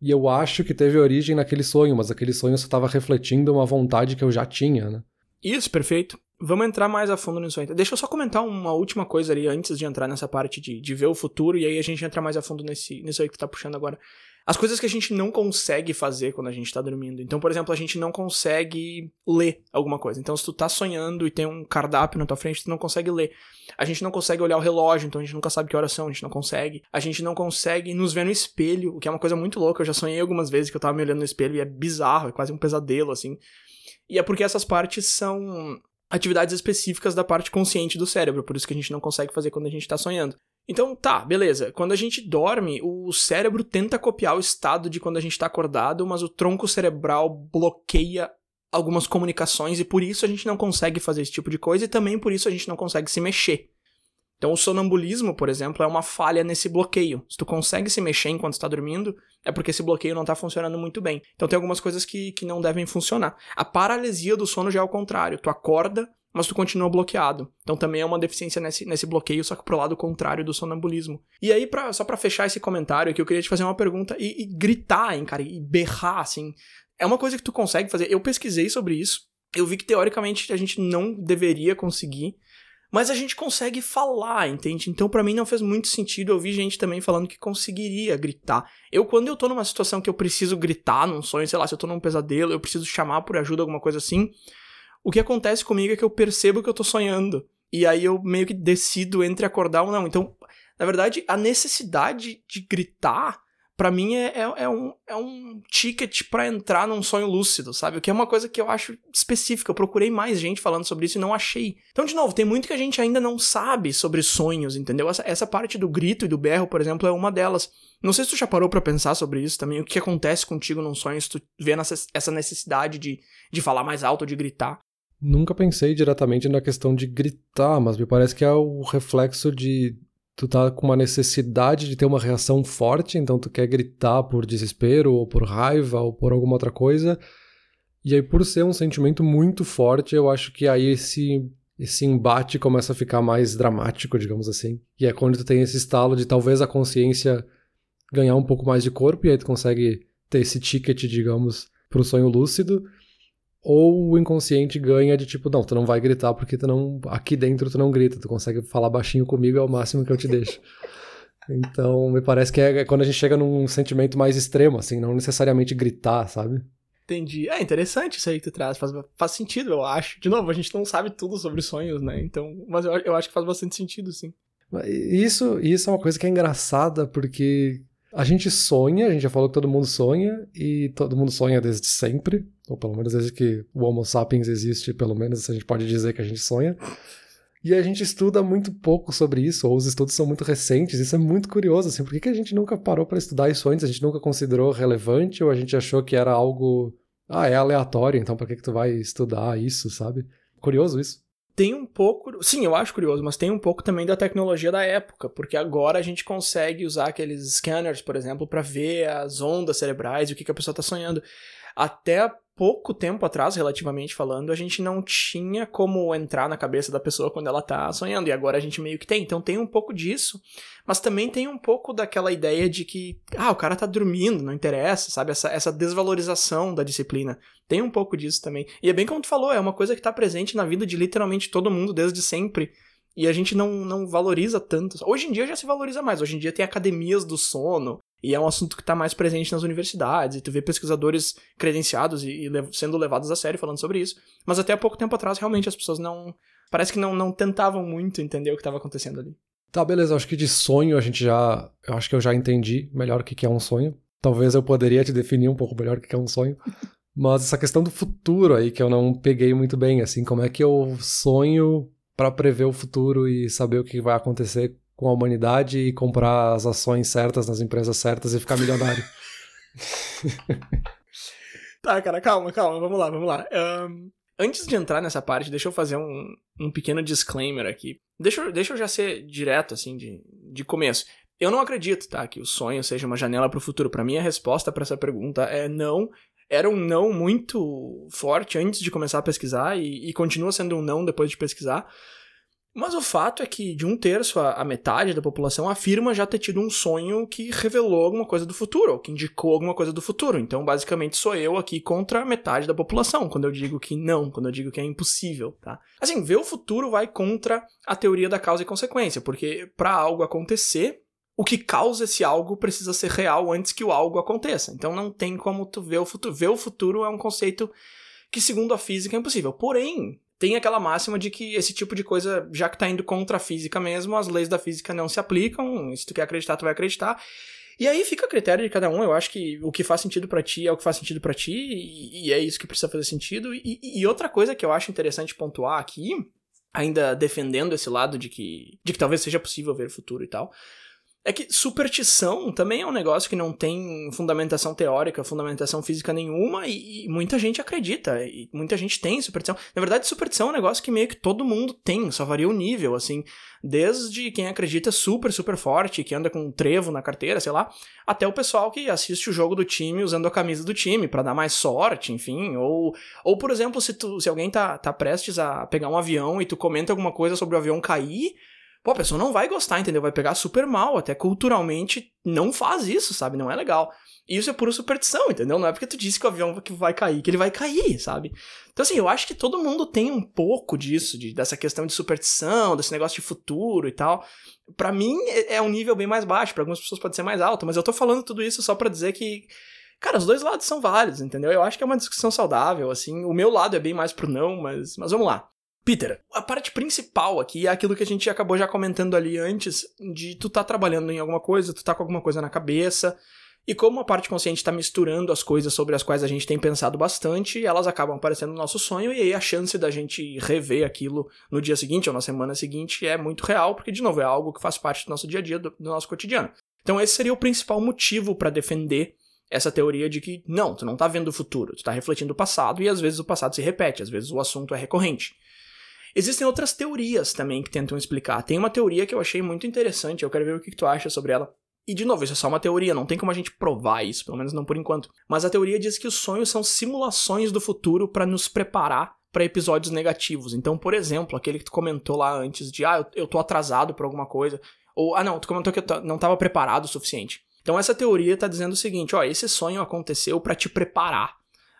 e eu acho que teve origem naquele sonho, mas aquele sonho só estava refletindo uma vontade que eu já tinha, né? Isso, perfeito. Vamos entrar mais a fundo nisso aí. Deixa eu só comentar uma última coisa ali antes de entrar nessa parte de, de ver o futuro, e aí a gente entra mais a fundo nesse, nisso aí que tu tá puxando agora. As coisas que a gente não consegue fazer quando a gente tá dormindo. Então, por exemplo, a gente não consegue ler alguma coisa. Então, se tu tá sonhando e tem um cardápio na tua frente, tu não consegue ler. A gente não consegue olhar o relógio, então a gente nunca sabe que horas são, a gente não consegue. A gente não consegue nos ver no espelho, o que é uma coisa muito louca. Eu já sonhei algumas vezes que eu tava me olhando no espelho e é bizarro, é quase um pesadelo, assim. E é porque essas partes são atividades específicas da parte consciente do cérebro, por isso que a gente não consegue fazer quando a gente tá sonhando. Então, tá, beleza. Quando a gente dorme, o cérebro tenta copiar o estado de quando a gente está acordado, mas o tronco cerebral bloqueia algumas comunicações e por isso a gente não consegue fazer esse tipo de coisa e também por isso a gente não consegue se mexer. Então, o sonambulismo, por exemplo, é uma falha nesse bloqueio. Se tu consegue se mexer enquanto está dormindo, é porque esse bloqueio não está funcionando muito bem. Então, tem algumas coisas que, que não devem funcionar. A paralisia do sono já é o contrário. Tu acorda, mas tu continua bloqueado. Então também é uma deficiência nesse, nesse bloqueio, só que pro lado contrário do sonambulismo. E aí, pra, só para fechar esse comentário aqui, eu queria te fazer uma pergunta e, e gritar, hein, cara, e berrar, assim. É uma coisa que tu consegue fazer. Eu pesquisei sobre isso. Eu vi que teoricamente a gente não deveria conseguir, mas a gente consegue falar, entende? Então para mim não fez muito sentido. Eu vi gente também falando que conseguiria gritar. Eu quando eu tô numa situação que eu preciso gritar num sonho, sei lá, se eu tô num pesadelo, eu preciso chamar por ajuda alguma coisa assim, o que acontece comigo é que eu percebo que eu tô sonhando. E aí eu meio que decido entre acordar ou não. Então, na verdade, a necessidade de gritar para mim é, é, é, um, é um ticket para entrar num sonho lúcido, sabe? O que é uma coisa que eu acho específica. Eu procurei mais gente falando sobre isso e não achei. Então, de novo, tem muito que a gente ainda não sabe sobre sonhos, entendeu? Essa, essa parte do grito e do berro, por exemplo, é uma delas. Não sei se tu já parou para pensar sobre isso também, o que acontece contigo num sonho se tu vê essa necessidade de, de falar mais alto, de gritar. Nunca pensei diretamente na questão de gritar, mas me parece que é o reflexo de tu tá com uma necessidade de ter uma reação forte, então tu quer gritar por desespero, ou por raiva, ou por alguma outra coisa. E aí, por ser um sentimento muito forte, eu acho que aí esse, esse embate começa a ficar mais dramático, digamos assim. E é quando tu tem esse estalo de talvez a consciência ganhar um pouco mais de corpo, e aí tu consegue ter esse ticket, digamos, pro sonho lúcido ou o inconsciente ganha de tipo, não, tu não vai gritar porque tu não. Aqui dentro tu não grita, tu consegue falar baixinho comigo, é o máximo que eu te deixo. então, me parece que é quando a gente chega num sentimento mais extremo, assim, não necessariamente gritar, sabe? Entendi. É interessante isso aí que tu traz. Faz, faz sentido, eu acho. De novo, a gente não sabe tudo sobre sonhos, né? Então, mas eu, eu acho que faz bastante sentido, sim. Isso, isso é uma coisa que é engraçada, porque a gente sonha, a gente já falou que todo mundo sonha, e todo mundo sonha desde sempre, ou pelo menos desde que o Homo sapiens existe, pelo menos a gente pode dizer que a gente sonha. E a gente estuda muito pouco sobre isso, ou os estudos são muito recentes, isso é muito curioso, assim, por que, a gente nunca parou para estudar isso antes? A gente nunca considerou relevante, ou a gente achou que era algo, ah, é aleatório, então por que que tu vai estudar isso, sabe? Curioso isso tem um pouco. Sim, eu acho curioso, mas tem um pouco também da tecnologia da época, porque agora a gente consegue usar aqueles scanners, por exemplo, para ver as ondas cerebrais e o que, que a pessoa está sonhando. Até pouco tempo atrás, relativamente falando, a gente não tinha como entrar na cabeça da pessoa quando ela tá sonhando, e agora a gente meio que tem. Então tem um pouco disso, mas também tem um pouco daquela ideia de que, ah, o cara tá dormindo, não interessa, sabe? Essa, essa desvalorização da disciplina. Tem um pouco disso também. E é bem como tu falou, é uma coisa que tá presente na vida de literalmente todo mundo desde sempre. E a gente não, não valoriza tanto. Hoje em dia já se valoriza mais. Hoje em dia tem academias do sono, e é um assunto que está mais presente nas universidades, e tu vê pesquisadores credenciados e, e lev sendo levados a sério falando sobre isso. Mas até há pouco tempo atrás, realmente, as pessoas não. Parece que não, não tentavam muito entender o que estava acontecendo ali. Tá, beleza. Acho que de sonho a gente já. Eu acho que eu já entendi melhor o que é um sonho. Talvez eu poderia te definir um pouco melhor o que é um sonho. Mas essa questão do futuro aí que eu não peguei muito bem, assim, como é que eu sonho para prever o futuro e saber o que vai acontecer com a humanidade e comprar as ações certas nas empresas certas e ficar milionário. tá, cara, calma, calma, vamos lá, vamos lá. Um, antes de entrar nessa parte, deixa eu fazer um, um pequeno disclaimer aqui. Deixa, deixa eu já ser direto, assim, de, de começo. Eu não acredito, tá, que o sonho seja uma janela para o futuro. Para mim, a resposta para essa pergunta é não. Era um não muito forte antes de começar a pesquisar e, e continua sendo um não depois de pesquisar. Mas o fato é que de um terço a, metade da população afirma já ter tido um sonho que revelou alguma coisa do futuro, ou que indicou alguma coisa do futuro. Então, basicamente, sou eu aqui contra a metade da população, quando eu digo que não, quando eu digo que é impossível, tá? Assim, ver o futuro vai contra a teoria da causa e consequência, porque para algo acontecer, o que causa esse algo precisa ser real antes que o algo aconteça. Então não tem como tu ver o futuro. Ver o futuro é um conceito que, segundo a física, é impossível. Porém, tem aquela máxima de que esse tipo de coisa, já que tá indo contra a física mesmo, as leis da física não se aplicam, se tu quer acreditar, tu vai acreditar. E aí fica a critério de cada um, eu acho que o que faz sentido para ti é o que faz sentido para ti, e, e, é isso que precisa fazer sentido. E, e, outra coisa que eu acho interessante pontuar aqui, ainda defendendo esse lado de que, de que talvez seja possível ver o futuro e tal, é que superstição também é um negócio que não tem fundamentação teórica, fundamentação física nenhuma, e, e, muita gente acredita, e muita gente tem superstição. Na verdade, superstição é um negócio que meio que todo mundo tem, só varia o nível, assim. Desde quem acredita super, super forte, que anda com um trevo na carteira, sei lá, até o pessoal que assiste o jogo do time usando a camisa do time para dar mais sorte, enfim. Ou, ou por exemplo, se, tu, se alguém tá, tá prestes a pegar um avião e tu comenta alguma coisa sobre o avião cair Pô, a pessoa não vai gostar, entendeu? Vai pegar super mal, até culturalmente não faz isso, sabe? Não é legal. E isso é pura superstição, entendeu? Não é porque tu disse que o avião vai cair, que ele vai cair, sabe? Então, assim, eu acho que todo mundo tem um pouco disso, de, dessa questão de superstição, desse negócio de futuro e tal. Para mim, é, é um nível bem mais baixo, para algumas pessoas pode ser mais alto, mas eu tô falando tudo isso só para dizer que, cara, os dois lados são válidos, entendeu? Eu acho que é uma discussão saudável, assim. O meu lado é bem mais pro não, mas, mas vamos lá. Peter, a parte principal aqui é aquilo que a gente acabou já comentando ali antes, de tu tá trabalhando em alguma coisa, tu tá com alguma coisa na cabeça, e como a parte consciente está misturando as coisas sobre as quais a gente tem pensado bastante, elas acabam aparecendo no nosso sonho, e aí a chance da gente rever aquilo no dia seguinte ou na semana seguinte é muito real, porque, de novo, é algo que faz parte do nosso dia a dia, do, do nosso cotidiano. Então, esse seria o principal motivo para defender essa teoria de que, não, tu não tá vendo o futuro, tu tá refletindo o passado, e às vezes o passado se repete, às vezes o assunto é recorrente. Existem outras teorias também que tentam explicar. Tem uma teoria que eu achei muito interessante, eu quero ver o que, tu acha sobre ela. E de novo, isso é só uma teoria, não tem como a gente provar isso, pelo menos não por enquanto. Mas a teoria diz que os sonhos são simulações do futuro para nos preparar para episódios negativos. Então, por exemplo, aquele que tu comentou lá antes de, ah, eu, eu tô atrasado por alguma coisa, ou, ah, não, tu comentou que eu não estava preparado o suficiente. Então, essa teoria tá dizendo o seguinte, ó, esse sonho aconteceu para te preparar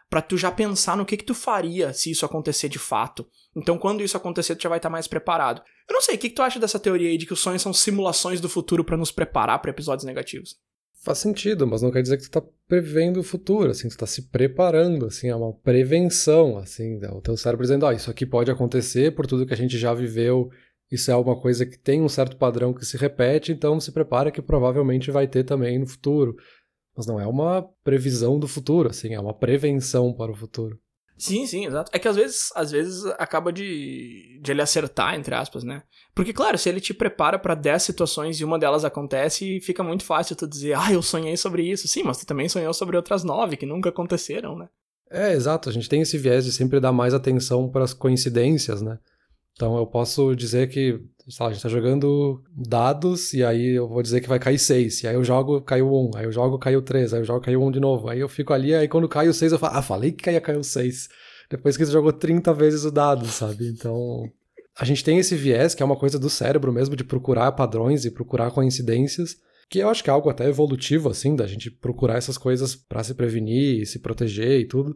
para tu já pensar no que que tu faria se isso acontecer de fato. Então, quando isso acontecer, tu já vai estar tá mais preparado. Eu não sei, o que, que tu acha dessa teoria aí de que os sonhos são simulações do futuro para nos preparar para episódios negativos? Faz sentido, mas não quer dizer que tu tá prevendo o futuro, assim, tu tá se preparando, assim, é uma prevenção, assim, o teu cérebro dizendo, ó, oh, isso aqui pode acontecer por tudo que a gente já viveu, isso é alguma coisa que tem um certo padrão que se repete, então se prepara que provavelmente vai ter também no futuro. Mas não é uma previsão do futuro, assim, é uma prevenção para o futuro. Sim, sim, exato. É que às vezes, às vezes acaba de, de ele acertar, entre aspas, né? Porque, claro, se ele te prepara para 10 situações e uma delas acontece, fica muito fácil tu dizer, ah, eu sonhei sobre isso. Sim, mas tu também sonhou sobre outras nove que nunca aconteceram, né? É, exato. A gente tem esse viés de sempre dar mais atenção para as coincidências, né? Então eu posso dizer que, sei lá, a gente tá jogando dados e aí eu vou dizer que vai cair 6. E aí eu jogo, caiu 1. Um, aí eu jogo, caiu 3. Aí eu jogo, caiu 1 um de novo. Aí eu fico ali, aí quando cai o 6 eu falo, ah, falei que cair o 6. Depois que você jogou 30 vezes o dado, sabe? Então. A gente tem esse viés, que é uma coisa do cérebro mesmo, de procurar padrões e procurar coincidências, que eu acho que é algo até evolutivo, assim, da gente procurar essas coisas para se prevenir, se proteger e tudo.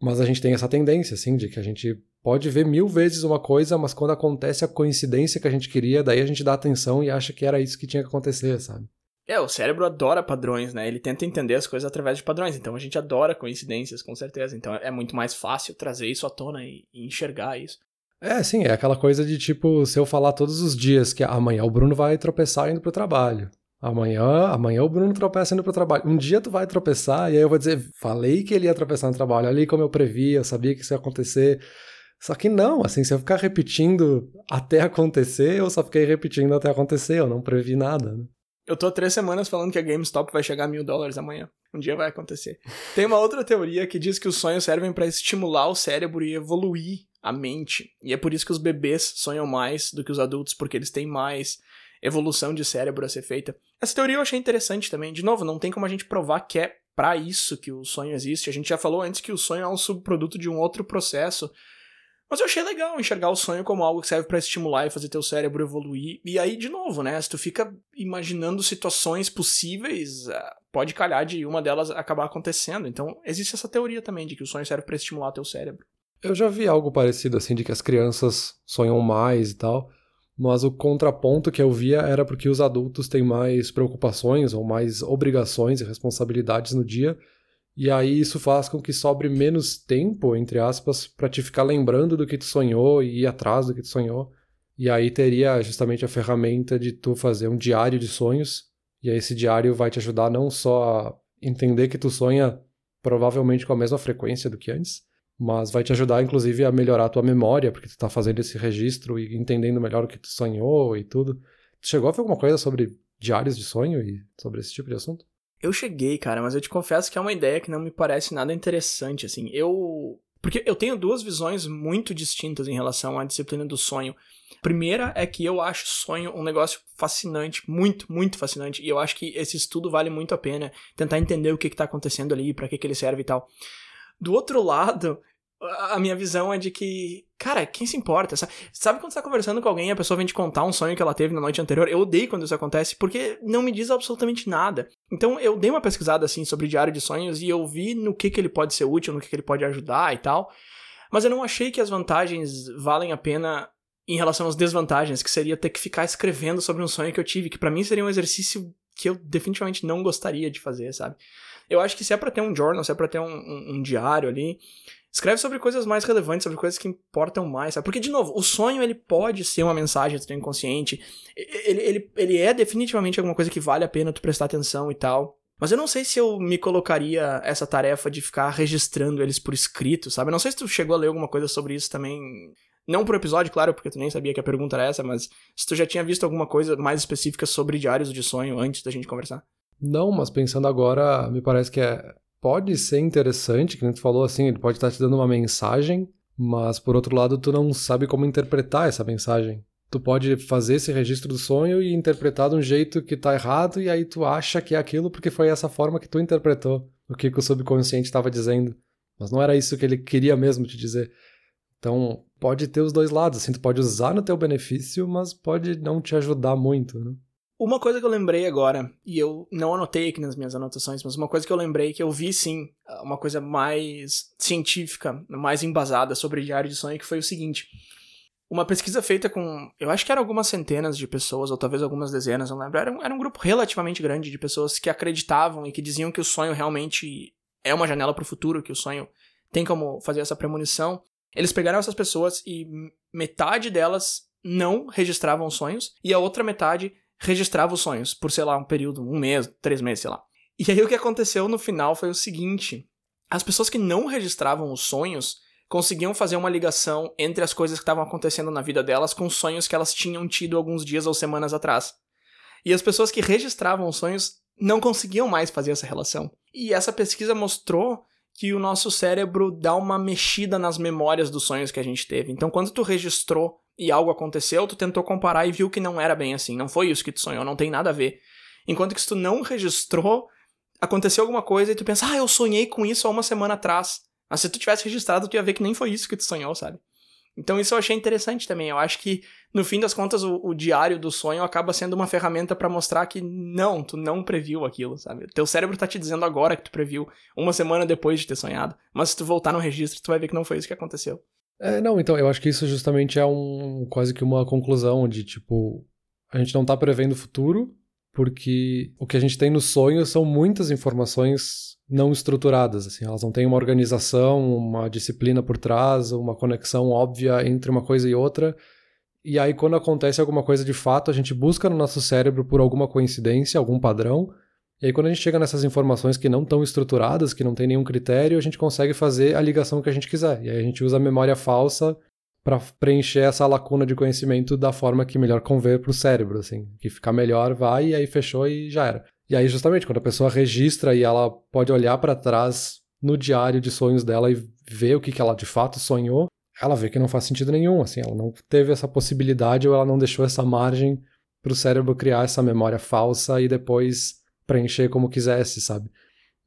Mas a gente tem essa tendência, assim, de que a gente pode ver mil vezes uma coisa, mas quando acontece a coincidência que a gente queria, daí a gente dá atenção e acha que era isso que tinha que acontecer, sabe? É, o cérebro adora padrões, né? Ele tenta entender as coisas através de padrões. Então a gente adora coincidências, com certeza. Então é muito mais fácil trazer isso à tona e, e enxergar isso. É, sim, é aquela coisa de tipo, se eu falar todos os dias que amanhã o Bruno vai tropeçar indo pro trabalho. Amanhã, amanhã o Bruno tropeça indo pro trabalho. Um dia tu vai tropeçar e aí eu vou dizer, falei que ele ia tropeçar no trabalho, ali como eu previ, eu sabia que isso ia acontecer. Só que não, assim, se eu ficar repetindo até acontecer, eu só fiquei repetindo até acontecer, eu não previ nada. Né? Eu tô há três semanas falando que a GameStop vai chegar a mil dólares amanhã. Um dia vai acontecer. Tem uma outra teoria que diz que os sonhos servem para estimular o cérebro e evoluir a mente. E é por isso que os bebês sonham mais do que os adultos, porque eles têm mais evolução de cérebro a ser feita. Essa teoria eu achei interessante também. De novo, não tem como a gente provar que é para isso que o sonho existe. A gente já falou antes que o sonho é um subproduto de um outro processo mas eu achei legal enxergar o sonho como algo que serve para estimular e fazer teu cérebro evoluir. E aí, de novo, né? Se tu fica imaginando situações possíveis, ah, pode calhar de uma delas acabar acontecendo. Então, existe essa teoria também de que o sonho serve para estimular teu cérebro. Eu já vi algo parecido, assim, de que as crianças sonham mais e tal. Mas o contraponto que eu via era porque os adultos têm mais preocupações ou mais obrigações e responsabilidades no dia e aí isso faz com que sobre menos tempo, entre aspas, para te ficar lembrando do que tu sonhou e ir atrás do que tu sonhou. E aí teria justamente a ferramenta de tu fazer um diário de sonhos. E aí esse diário vai te ajudar não só a entender que tu sonha provavelmente com a mesma frequência do que antes, mas vai te ajudar inclusive a melhorar a tua memória, porque tu tá fazendo esse registro e entendendo melhor o que tu sonhou e tudo. Tu chegou a ver alguma coisa sobre diários de sonho e sobre esse tipo de assunto? Eu cheguei, cara, mas eu te confesso que é uma ideia que não me parece nada interessante, assim. Eu. Porque eu tenho duas visões muito distintas em relação à disciplina do sonho. Primeira é que eu acho sonho um negócio fascinante, muito, muito fascinante, e eu acho que esse estudo vale muito a pena tentar entender o que está acontecendo ali, para que, que ele serve e tal. Do outro lado, a minha visão é de que, cara, quem se importa? Sabe quando você tá conversando com alguém e a pessoa vem te contar um sonho que ela teve na noite anterior? Eu odeio quando isso acontece, porque não me diz absolutamente nada. Então eu dei uma pesquisada assim sobre diário de sonhos e eu vi no que, que ele pode ser útil, no que, que ele pode ajudar e tal. Mas eu não achei que as vantagens valem a pena em relação às desvantagens, que seria ter que ficar escrevendo sobre um sonho que eu tive, que para mim seria um exercício que eu definitivamente não gostaria de fazer, sabe? Eu acho que se é pra ter um journal, se é pra ter um, um, um diário ali, Escreve sobre coisas mais relevantes, sobre coisas que importam mais, sabe? Porque, de novo, o sonho, ele pode ser uma mensagem do teu inconsciente. Ele, ele, ele é definitivamente alguma coisa que vale a pena tu prestar atenção e tal. Mas eu não sei se eu me colocaria essa tarefa de ficar registrando eles por escrito, sabe? Eu não sei se tu chegou a ler alguma coisa sobre isso também. Não por episódio, claro, porque tu nem sabia que a pergunta era essa, mas se tu já tinha visto alguma coisa mais específica sobre diários de sonho antes da gente conversar. Não, mas pensando agora, me parece que é pode ser interessante, que a gente falou assim, ele pode estar te dando uma mensagem, mas por outro lado tu não sabe como interpretar essa mensagem. Tu pode fazer esse registro do sonho e interpretar de um jeito que tá errado e aí tu acha que é aquilo porque foi essa forma que tu interpretou o que, que o subconsciente estava dizendo. Mas não era isso que ele queria mesmo te dizer. Então, pode ter os dois lados, assim, tu pode usar no teu benefício, mas pode não te ajudar muito, né? Uma coisa que eu lembrei agora, e eu não anotei aqui nas minhas anotações, mas uma coisa que eu lembrei que eu vi sim, uma coisa mais científica, mais embasada sobre diário de sonho, que foi o seguinte. Uma pesquisa feita com, eu acho que eram algumas centenas de pessoas, ou talvez algumas dezenas, não lembro. Era um, era um grupo relativamente grande de pessoas que acreditavam e que diziam que o sonho realmente é uma janela para o futuro, que o sonho tem como fazer essa premonição. Eles pegaram essas pessoas e metade delas não registravam sonhos, e a outra metade registrava os sonhos por, sei lá, um período, um mês, três meses, sei lá. E aí o que aconteceu no final foi o seguinte: as pessoas que não registravam os sonhos conseguiam fazer uma ligação entre as coisas que estavam acontecendo na vida delas com sonhos que elas tinham tido alguns dias ou semanas atrás. E as pessoas que registravam os sonhos não conseguiam mais fazer essa relação. E essa pesquisa mostrou que o nosso cérebro dá uma mexida nas memórias dos sonhos que a gente teve. Então, quando tu registrou e algo aconteceu, tu tentou comparar e viu que não era bem assim, não foi isso que tu sonhou, não tem nada a ver. Enquanto que se tu não registrou, aconteceu alguma coisa e tu pensa, ah, eu sonhei com isso há uma semana atrás. Mas se tu tivesse registrado, tu ia ver que nem foi isso que tu sonhou, sabe? Então isso eu achei interessante também. Eu acho que, no fim das contas, o, o diário do sonho acaba sendo uma ferramenta para mostrar que não, tu não previu aquilo, sabe? Teu cérebro tá te dizendo agora que tu previu, uma semana depois de ter sonhado. Mas se tu voltar no registro, tu vai ver que não foi isso que aconteceu. É, não, então, eu acho que isso justamente é um quase que uma conclusão de tipo, a gente não tá prevendo o futuro, porque o que a gente tem no sonho são muitas informações não estruturadas, assim, elas não têm uma organização, uma disciplina por trás, uma conexão óbvia entre uma coisa e outra. E aí quando acontece alguma coisa de fato, a gente busca no nosso cérebro por alguma coincidência, algum padrão, e aí, quando a gente chega nessas informações que não estão estruturadas, que não tem nenhum critério, a gente consegue fazer a ligação que a gente quiser. E aí a gente usa a memória falsa para preencher essa lacuna de conhecimento da forma que melhor conver para o cérebro, assim. Que ficar melhor, vai, e aí fechou e já era. E aí, justamente, quando a pessoa registra e ela pode olhar para trás no diário de sonhos dela e ver o que, que ela de fato sonhou, ela vê que não faz sentido nenhum, assim. Ela não teve essa possibilidade ou ela não deixou essa margem para o cérebro criar essa memória falsa e depois preencher como quisesse, sabe?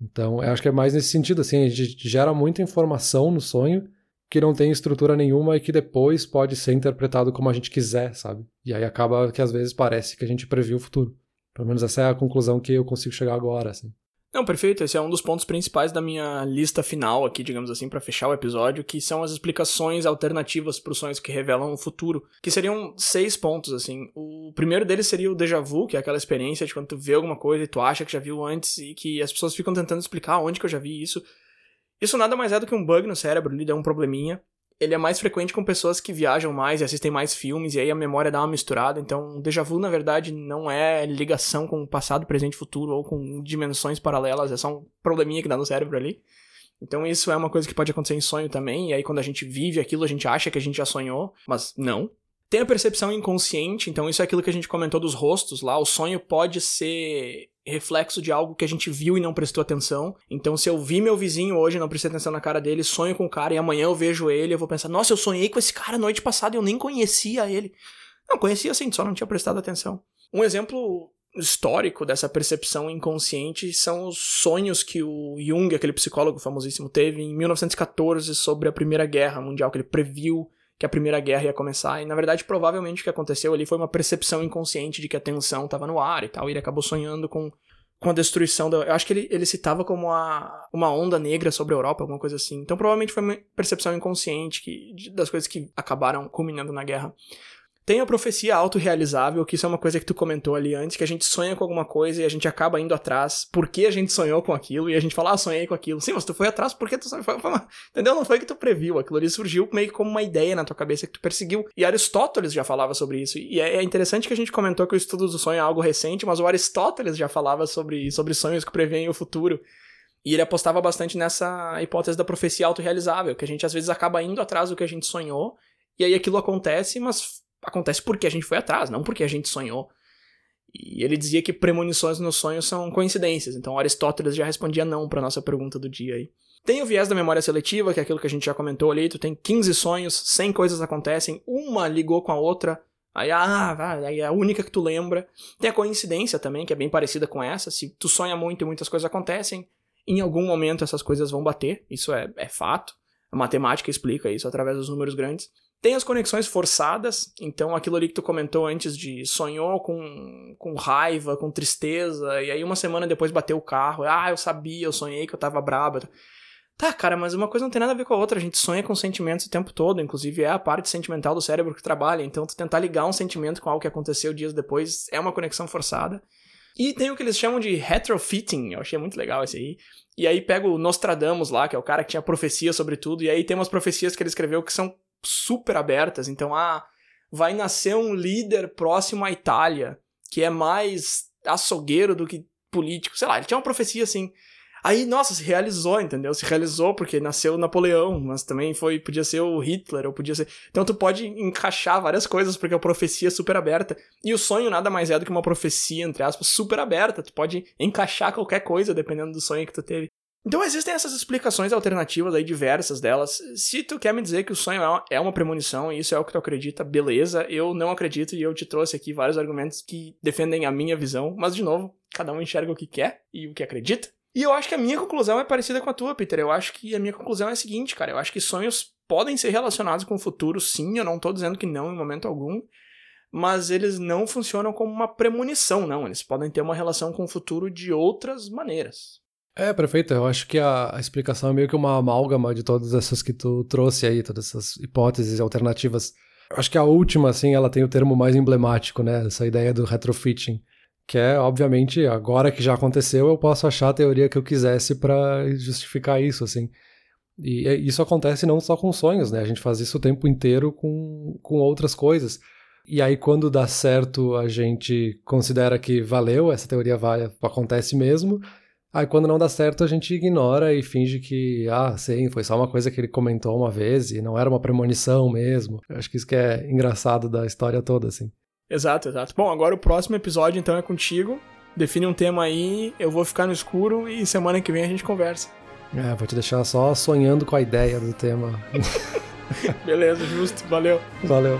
Então, eu acho que é mais nesse sentido, assim, a gente gera muita informação no sonho que não tem estrutura nenhuma e que depois pode ser interpretado como a gente quiser, sabe? E aí acaba que às vezes parece que a gente previu o futuro. Pelo menos essa é a conclusão que eu consigo chegar agora, assim. Não, perfeito. Esse é um dos pontos principais da minha lista final aqui, digamos assim, para fechar o episódio, que são as explicações alternativas para os sonhos que revelam o futuro, que seriam seis pontos, assim. O primeiro deles seria o déjà vu, que é aquela experiência de quando tu vê alguma coisa e tu acha que já viu antes e que as pessoas ficam tentando explicar onde que eu já vi isso. Isso nada mais é do que um bug no cérebro, ele dá um probleminha, ele é mais frequente com pessoas que viajam mais e assistem mais filmes, e aí a memória dá uma misturada. Então, o déjà vu, na verdade, não é ligação com o passado, presente futuro, ou com dimensões paralelas, é só um probleminha que dá no cérebro ali. Então, isso é uma coisa que pode acontecer em sonho também, e aí quando a gente vive aquilo, a gente acha que a gente já sonhou, mas não. Tem a percepção inconsciente, então isso é aquilo que a gente comentou dos rostos lá. O sonho pode ser reflexo de algo que a gente viu e não prestou atenção. Então, se eu vi meu vizinho hoje não prestei atenção na cara dele, sonho com o cara e amanhã eu vejo ele, eu vou pensar: nossa, eu sonhei com esse cara noite passada eu nem conhecia ele. Não, conhecia sim, só não tinha prestado atenção. Um exemplo histórico dessa percepção inconsciente são os sonhos que o Jung, aquele psicólogo famosíssimo, teve em 1914 sobre a Primeira Guerra Mundial, que ele previu que a Primeira Guerra ia começar. E na verdade, provavelmente o que aconteceu ali foi uma percepção inconsciente de que a tensão estava no ar e tal. E ele acabou sonhando com, com a destruição da. Eu acho que ele, ele citava como a, uma onda negra sobre a Europa, alguma coisa assim. Então provavelmente foi uma percepção inconsciente que, das coisas que acabaram culminando na guerra. Tem a profecia autorrealizável, que isso é uma coisa que tu comentou ali antes, que a gente sonha com alguma coisa e a gente acaba indo atrás porque a gente sonhou com aquilo e a gente fala, ah, sonhei com aquilo. Sim, mas tu foi atrás porque tu sonhou. Entendeu? Não foi que tu previu. Aquilo ali surgiu meio que como uma ideia na tua cabeça que tu perseguiu. E Aristóteles já falava sobre isso. E é, é interessante que a gente comentou que o estudo do sonho é algo recente, mas o Aristóteles já falava sobre, sobre sonhos que preveem o futuro. E ele apostava bastante nessa hipótese da profecia autorrealizável, que a gente às vezes acaba indo atrás do que a gente sonhou, e aí aquilo acontece, mas acontece porque a gente foi atrás, não porque a gente sonhou. E ele dizia que premonições nos sonhos são coincidências, então Aristóteles já respondia não para nossa pergunta do dia aí. Tem o viés da memória seletiva, que é aquilo que a gente já comentou ali, tu tem 15 sonhos, 100 coisas acontecem, uma ligou com a outra, aí, ah, aí é a única que tu lembra. Tem a coincidência também, que é bem parecida com essa, se tu sonha muito e muitas coisas acontecem, em algum momento essas coisas vão bater, isso é, é fato. A matemática explica isso através dos números grandes. Tem as conexões forçadas, então aquilo ali que tu comentou antes de sonhou com, com raiva, com tristeza, e aí uma semana depois bateu o carro, ah, eu sabia, eu sonhei que eu tava braba. Tá, cara, mas uma coisa não tem nada a ver com a outra, a gente sonha com sentimentos o tempo todo, inclusive é a parte sentimental do cérebro que trabalha, então tu tentar ligar um sentimento com algo que aconteceu dias depois é uma conexão forçada. E tem o que eles chamam de retrofitting, eu achei muito legal esse aí. E aí pega o Nostradamus lá, que é o cara que tinha profecia sobre tudo, e aí tem umas profecias que ele escreveu que são super abertas. Então, ah, vai nascer um líder próximo à Itália, que é mais açougueiro do que político. Sei lá, ele tinha uma profecia assim. Aí, nossa, se realizou, entendeu? Se realizou porque nasceu Napoleão, mas também foi, podia ser o Hitler, ou podia ser. Então tu pode encaixar várias coisas porque a profecia é super aberta. E o sonho nada mais é do que uma profecia, entre aspas, super aberta. Tu pode encaixar qualquer coisa dependendo do sonho que tu teve. Então existem essas explicações alternativas aí, diversas delas. Se tu quer me dizer que o sonho é uma premonição e isso é o que tu acredita, beleza. Eu não acredito e eu te trouxe aqui vários argumentos que defendem a minha visão. Mas, de novo, cada um enxerga o que quer e o que acredita. E eu acho que a minha conclusão é parecida com a tua, Peter. Eu acho que a minha conclusão é a seguinte, cara. Eu acho que sonhos podem ser relacionados com o futuro, sim. Eu não tô dizendo que não em momento algum. Mas eles não funcionam como uma premonição, não. Eles podem ter uma relação com o futuro de outras maneiras. É, perfeito. Eu acho que a, a, explicação é meio que uma amálgama de todas essas que tu trouxe aí, todas essas hipóteses alternativas. Eu acho que a última, assim, ela tem o termo mais emblemático, né? Essa ideia do retrofitting. Que é, obviamente, agora que já aconteceu, eu posso achar a teoria que eu quisesse para justificar isso, assim. E isso acontece não só com sonhos, né? A gente faz isso o tempo inteiro com, com outras coisas. E aí, quando dá certo, a gente considera que valeu, essa teoria vai, acontece mesmo. Aí quando não dá certo, a gente ignora e finge que, ah, sim, foi só uma coisa que ele comentou uma vez e não era uma premonição mesmo. Eu acho que isso que é engraçado da história toda, assim. Exato, exato. Bom, agora o próximo episódio então é contigo. Define um tema aí, eu vou ficar no escuro e semana que vem a gente conversa. É, vou te deixar só sonhando com a ideia do tema. Beleza, justo. Valeu. Valeu.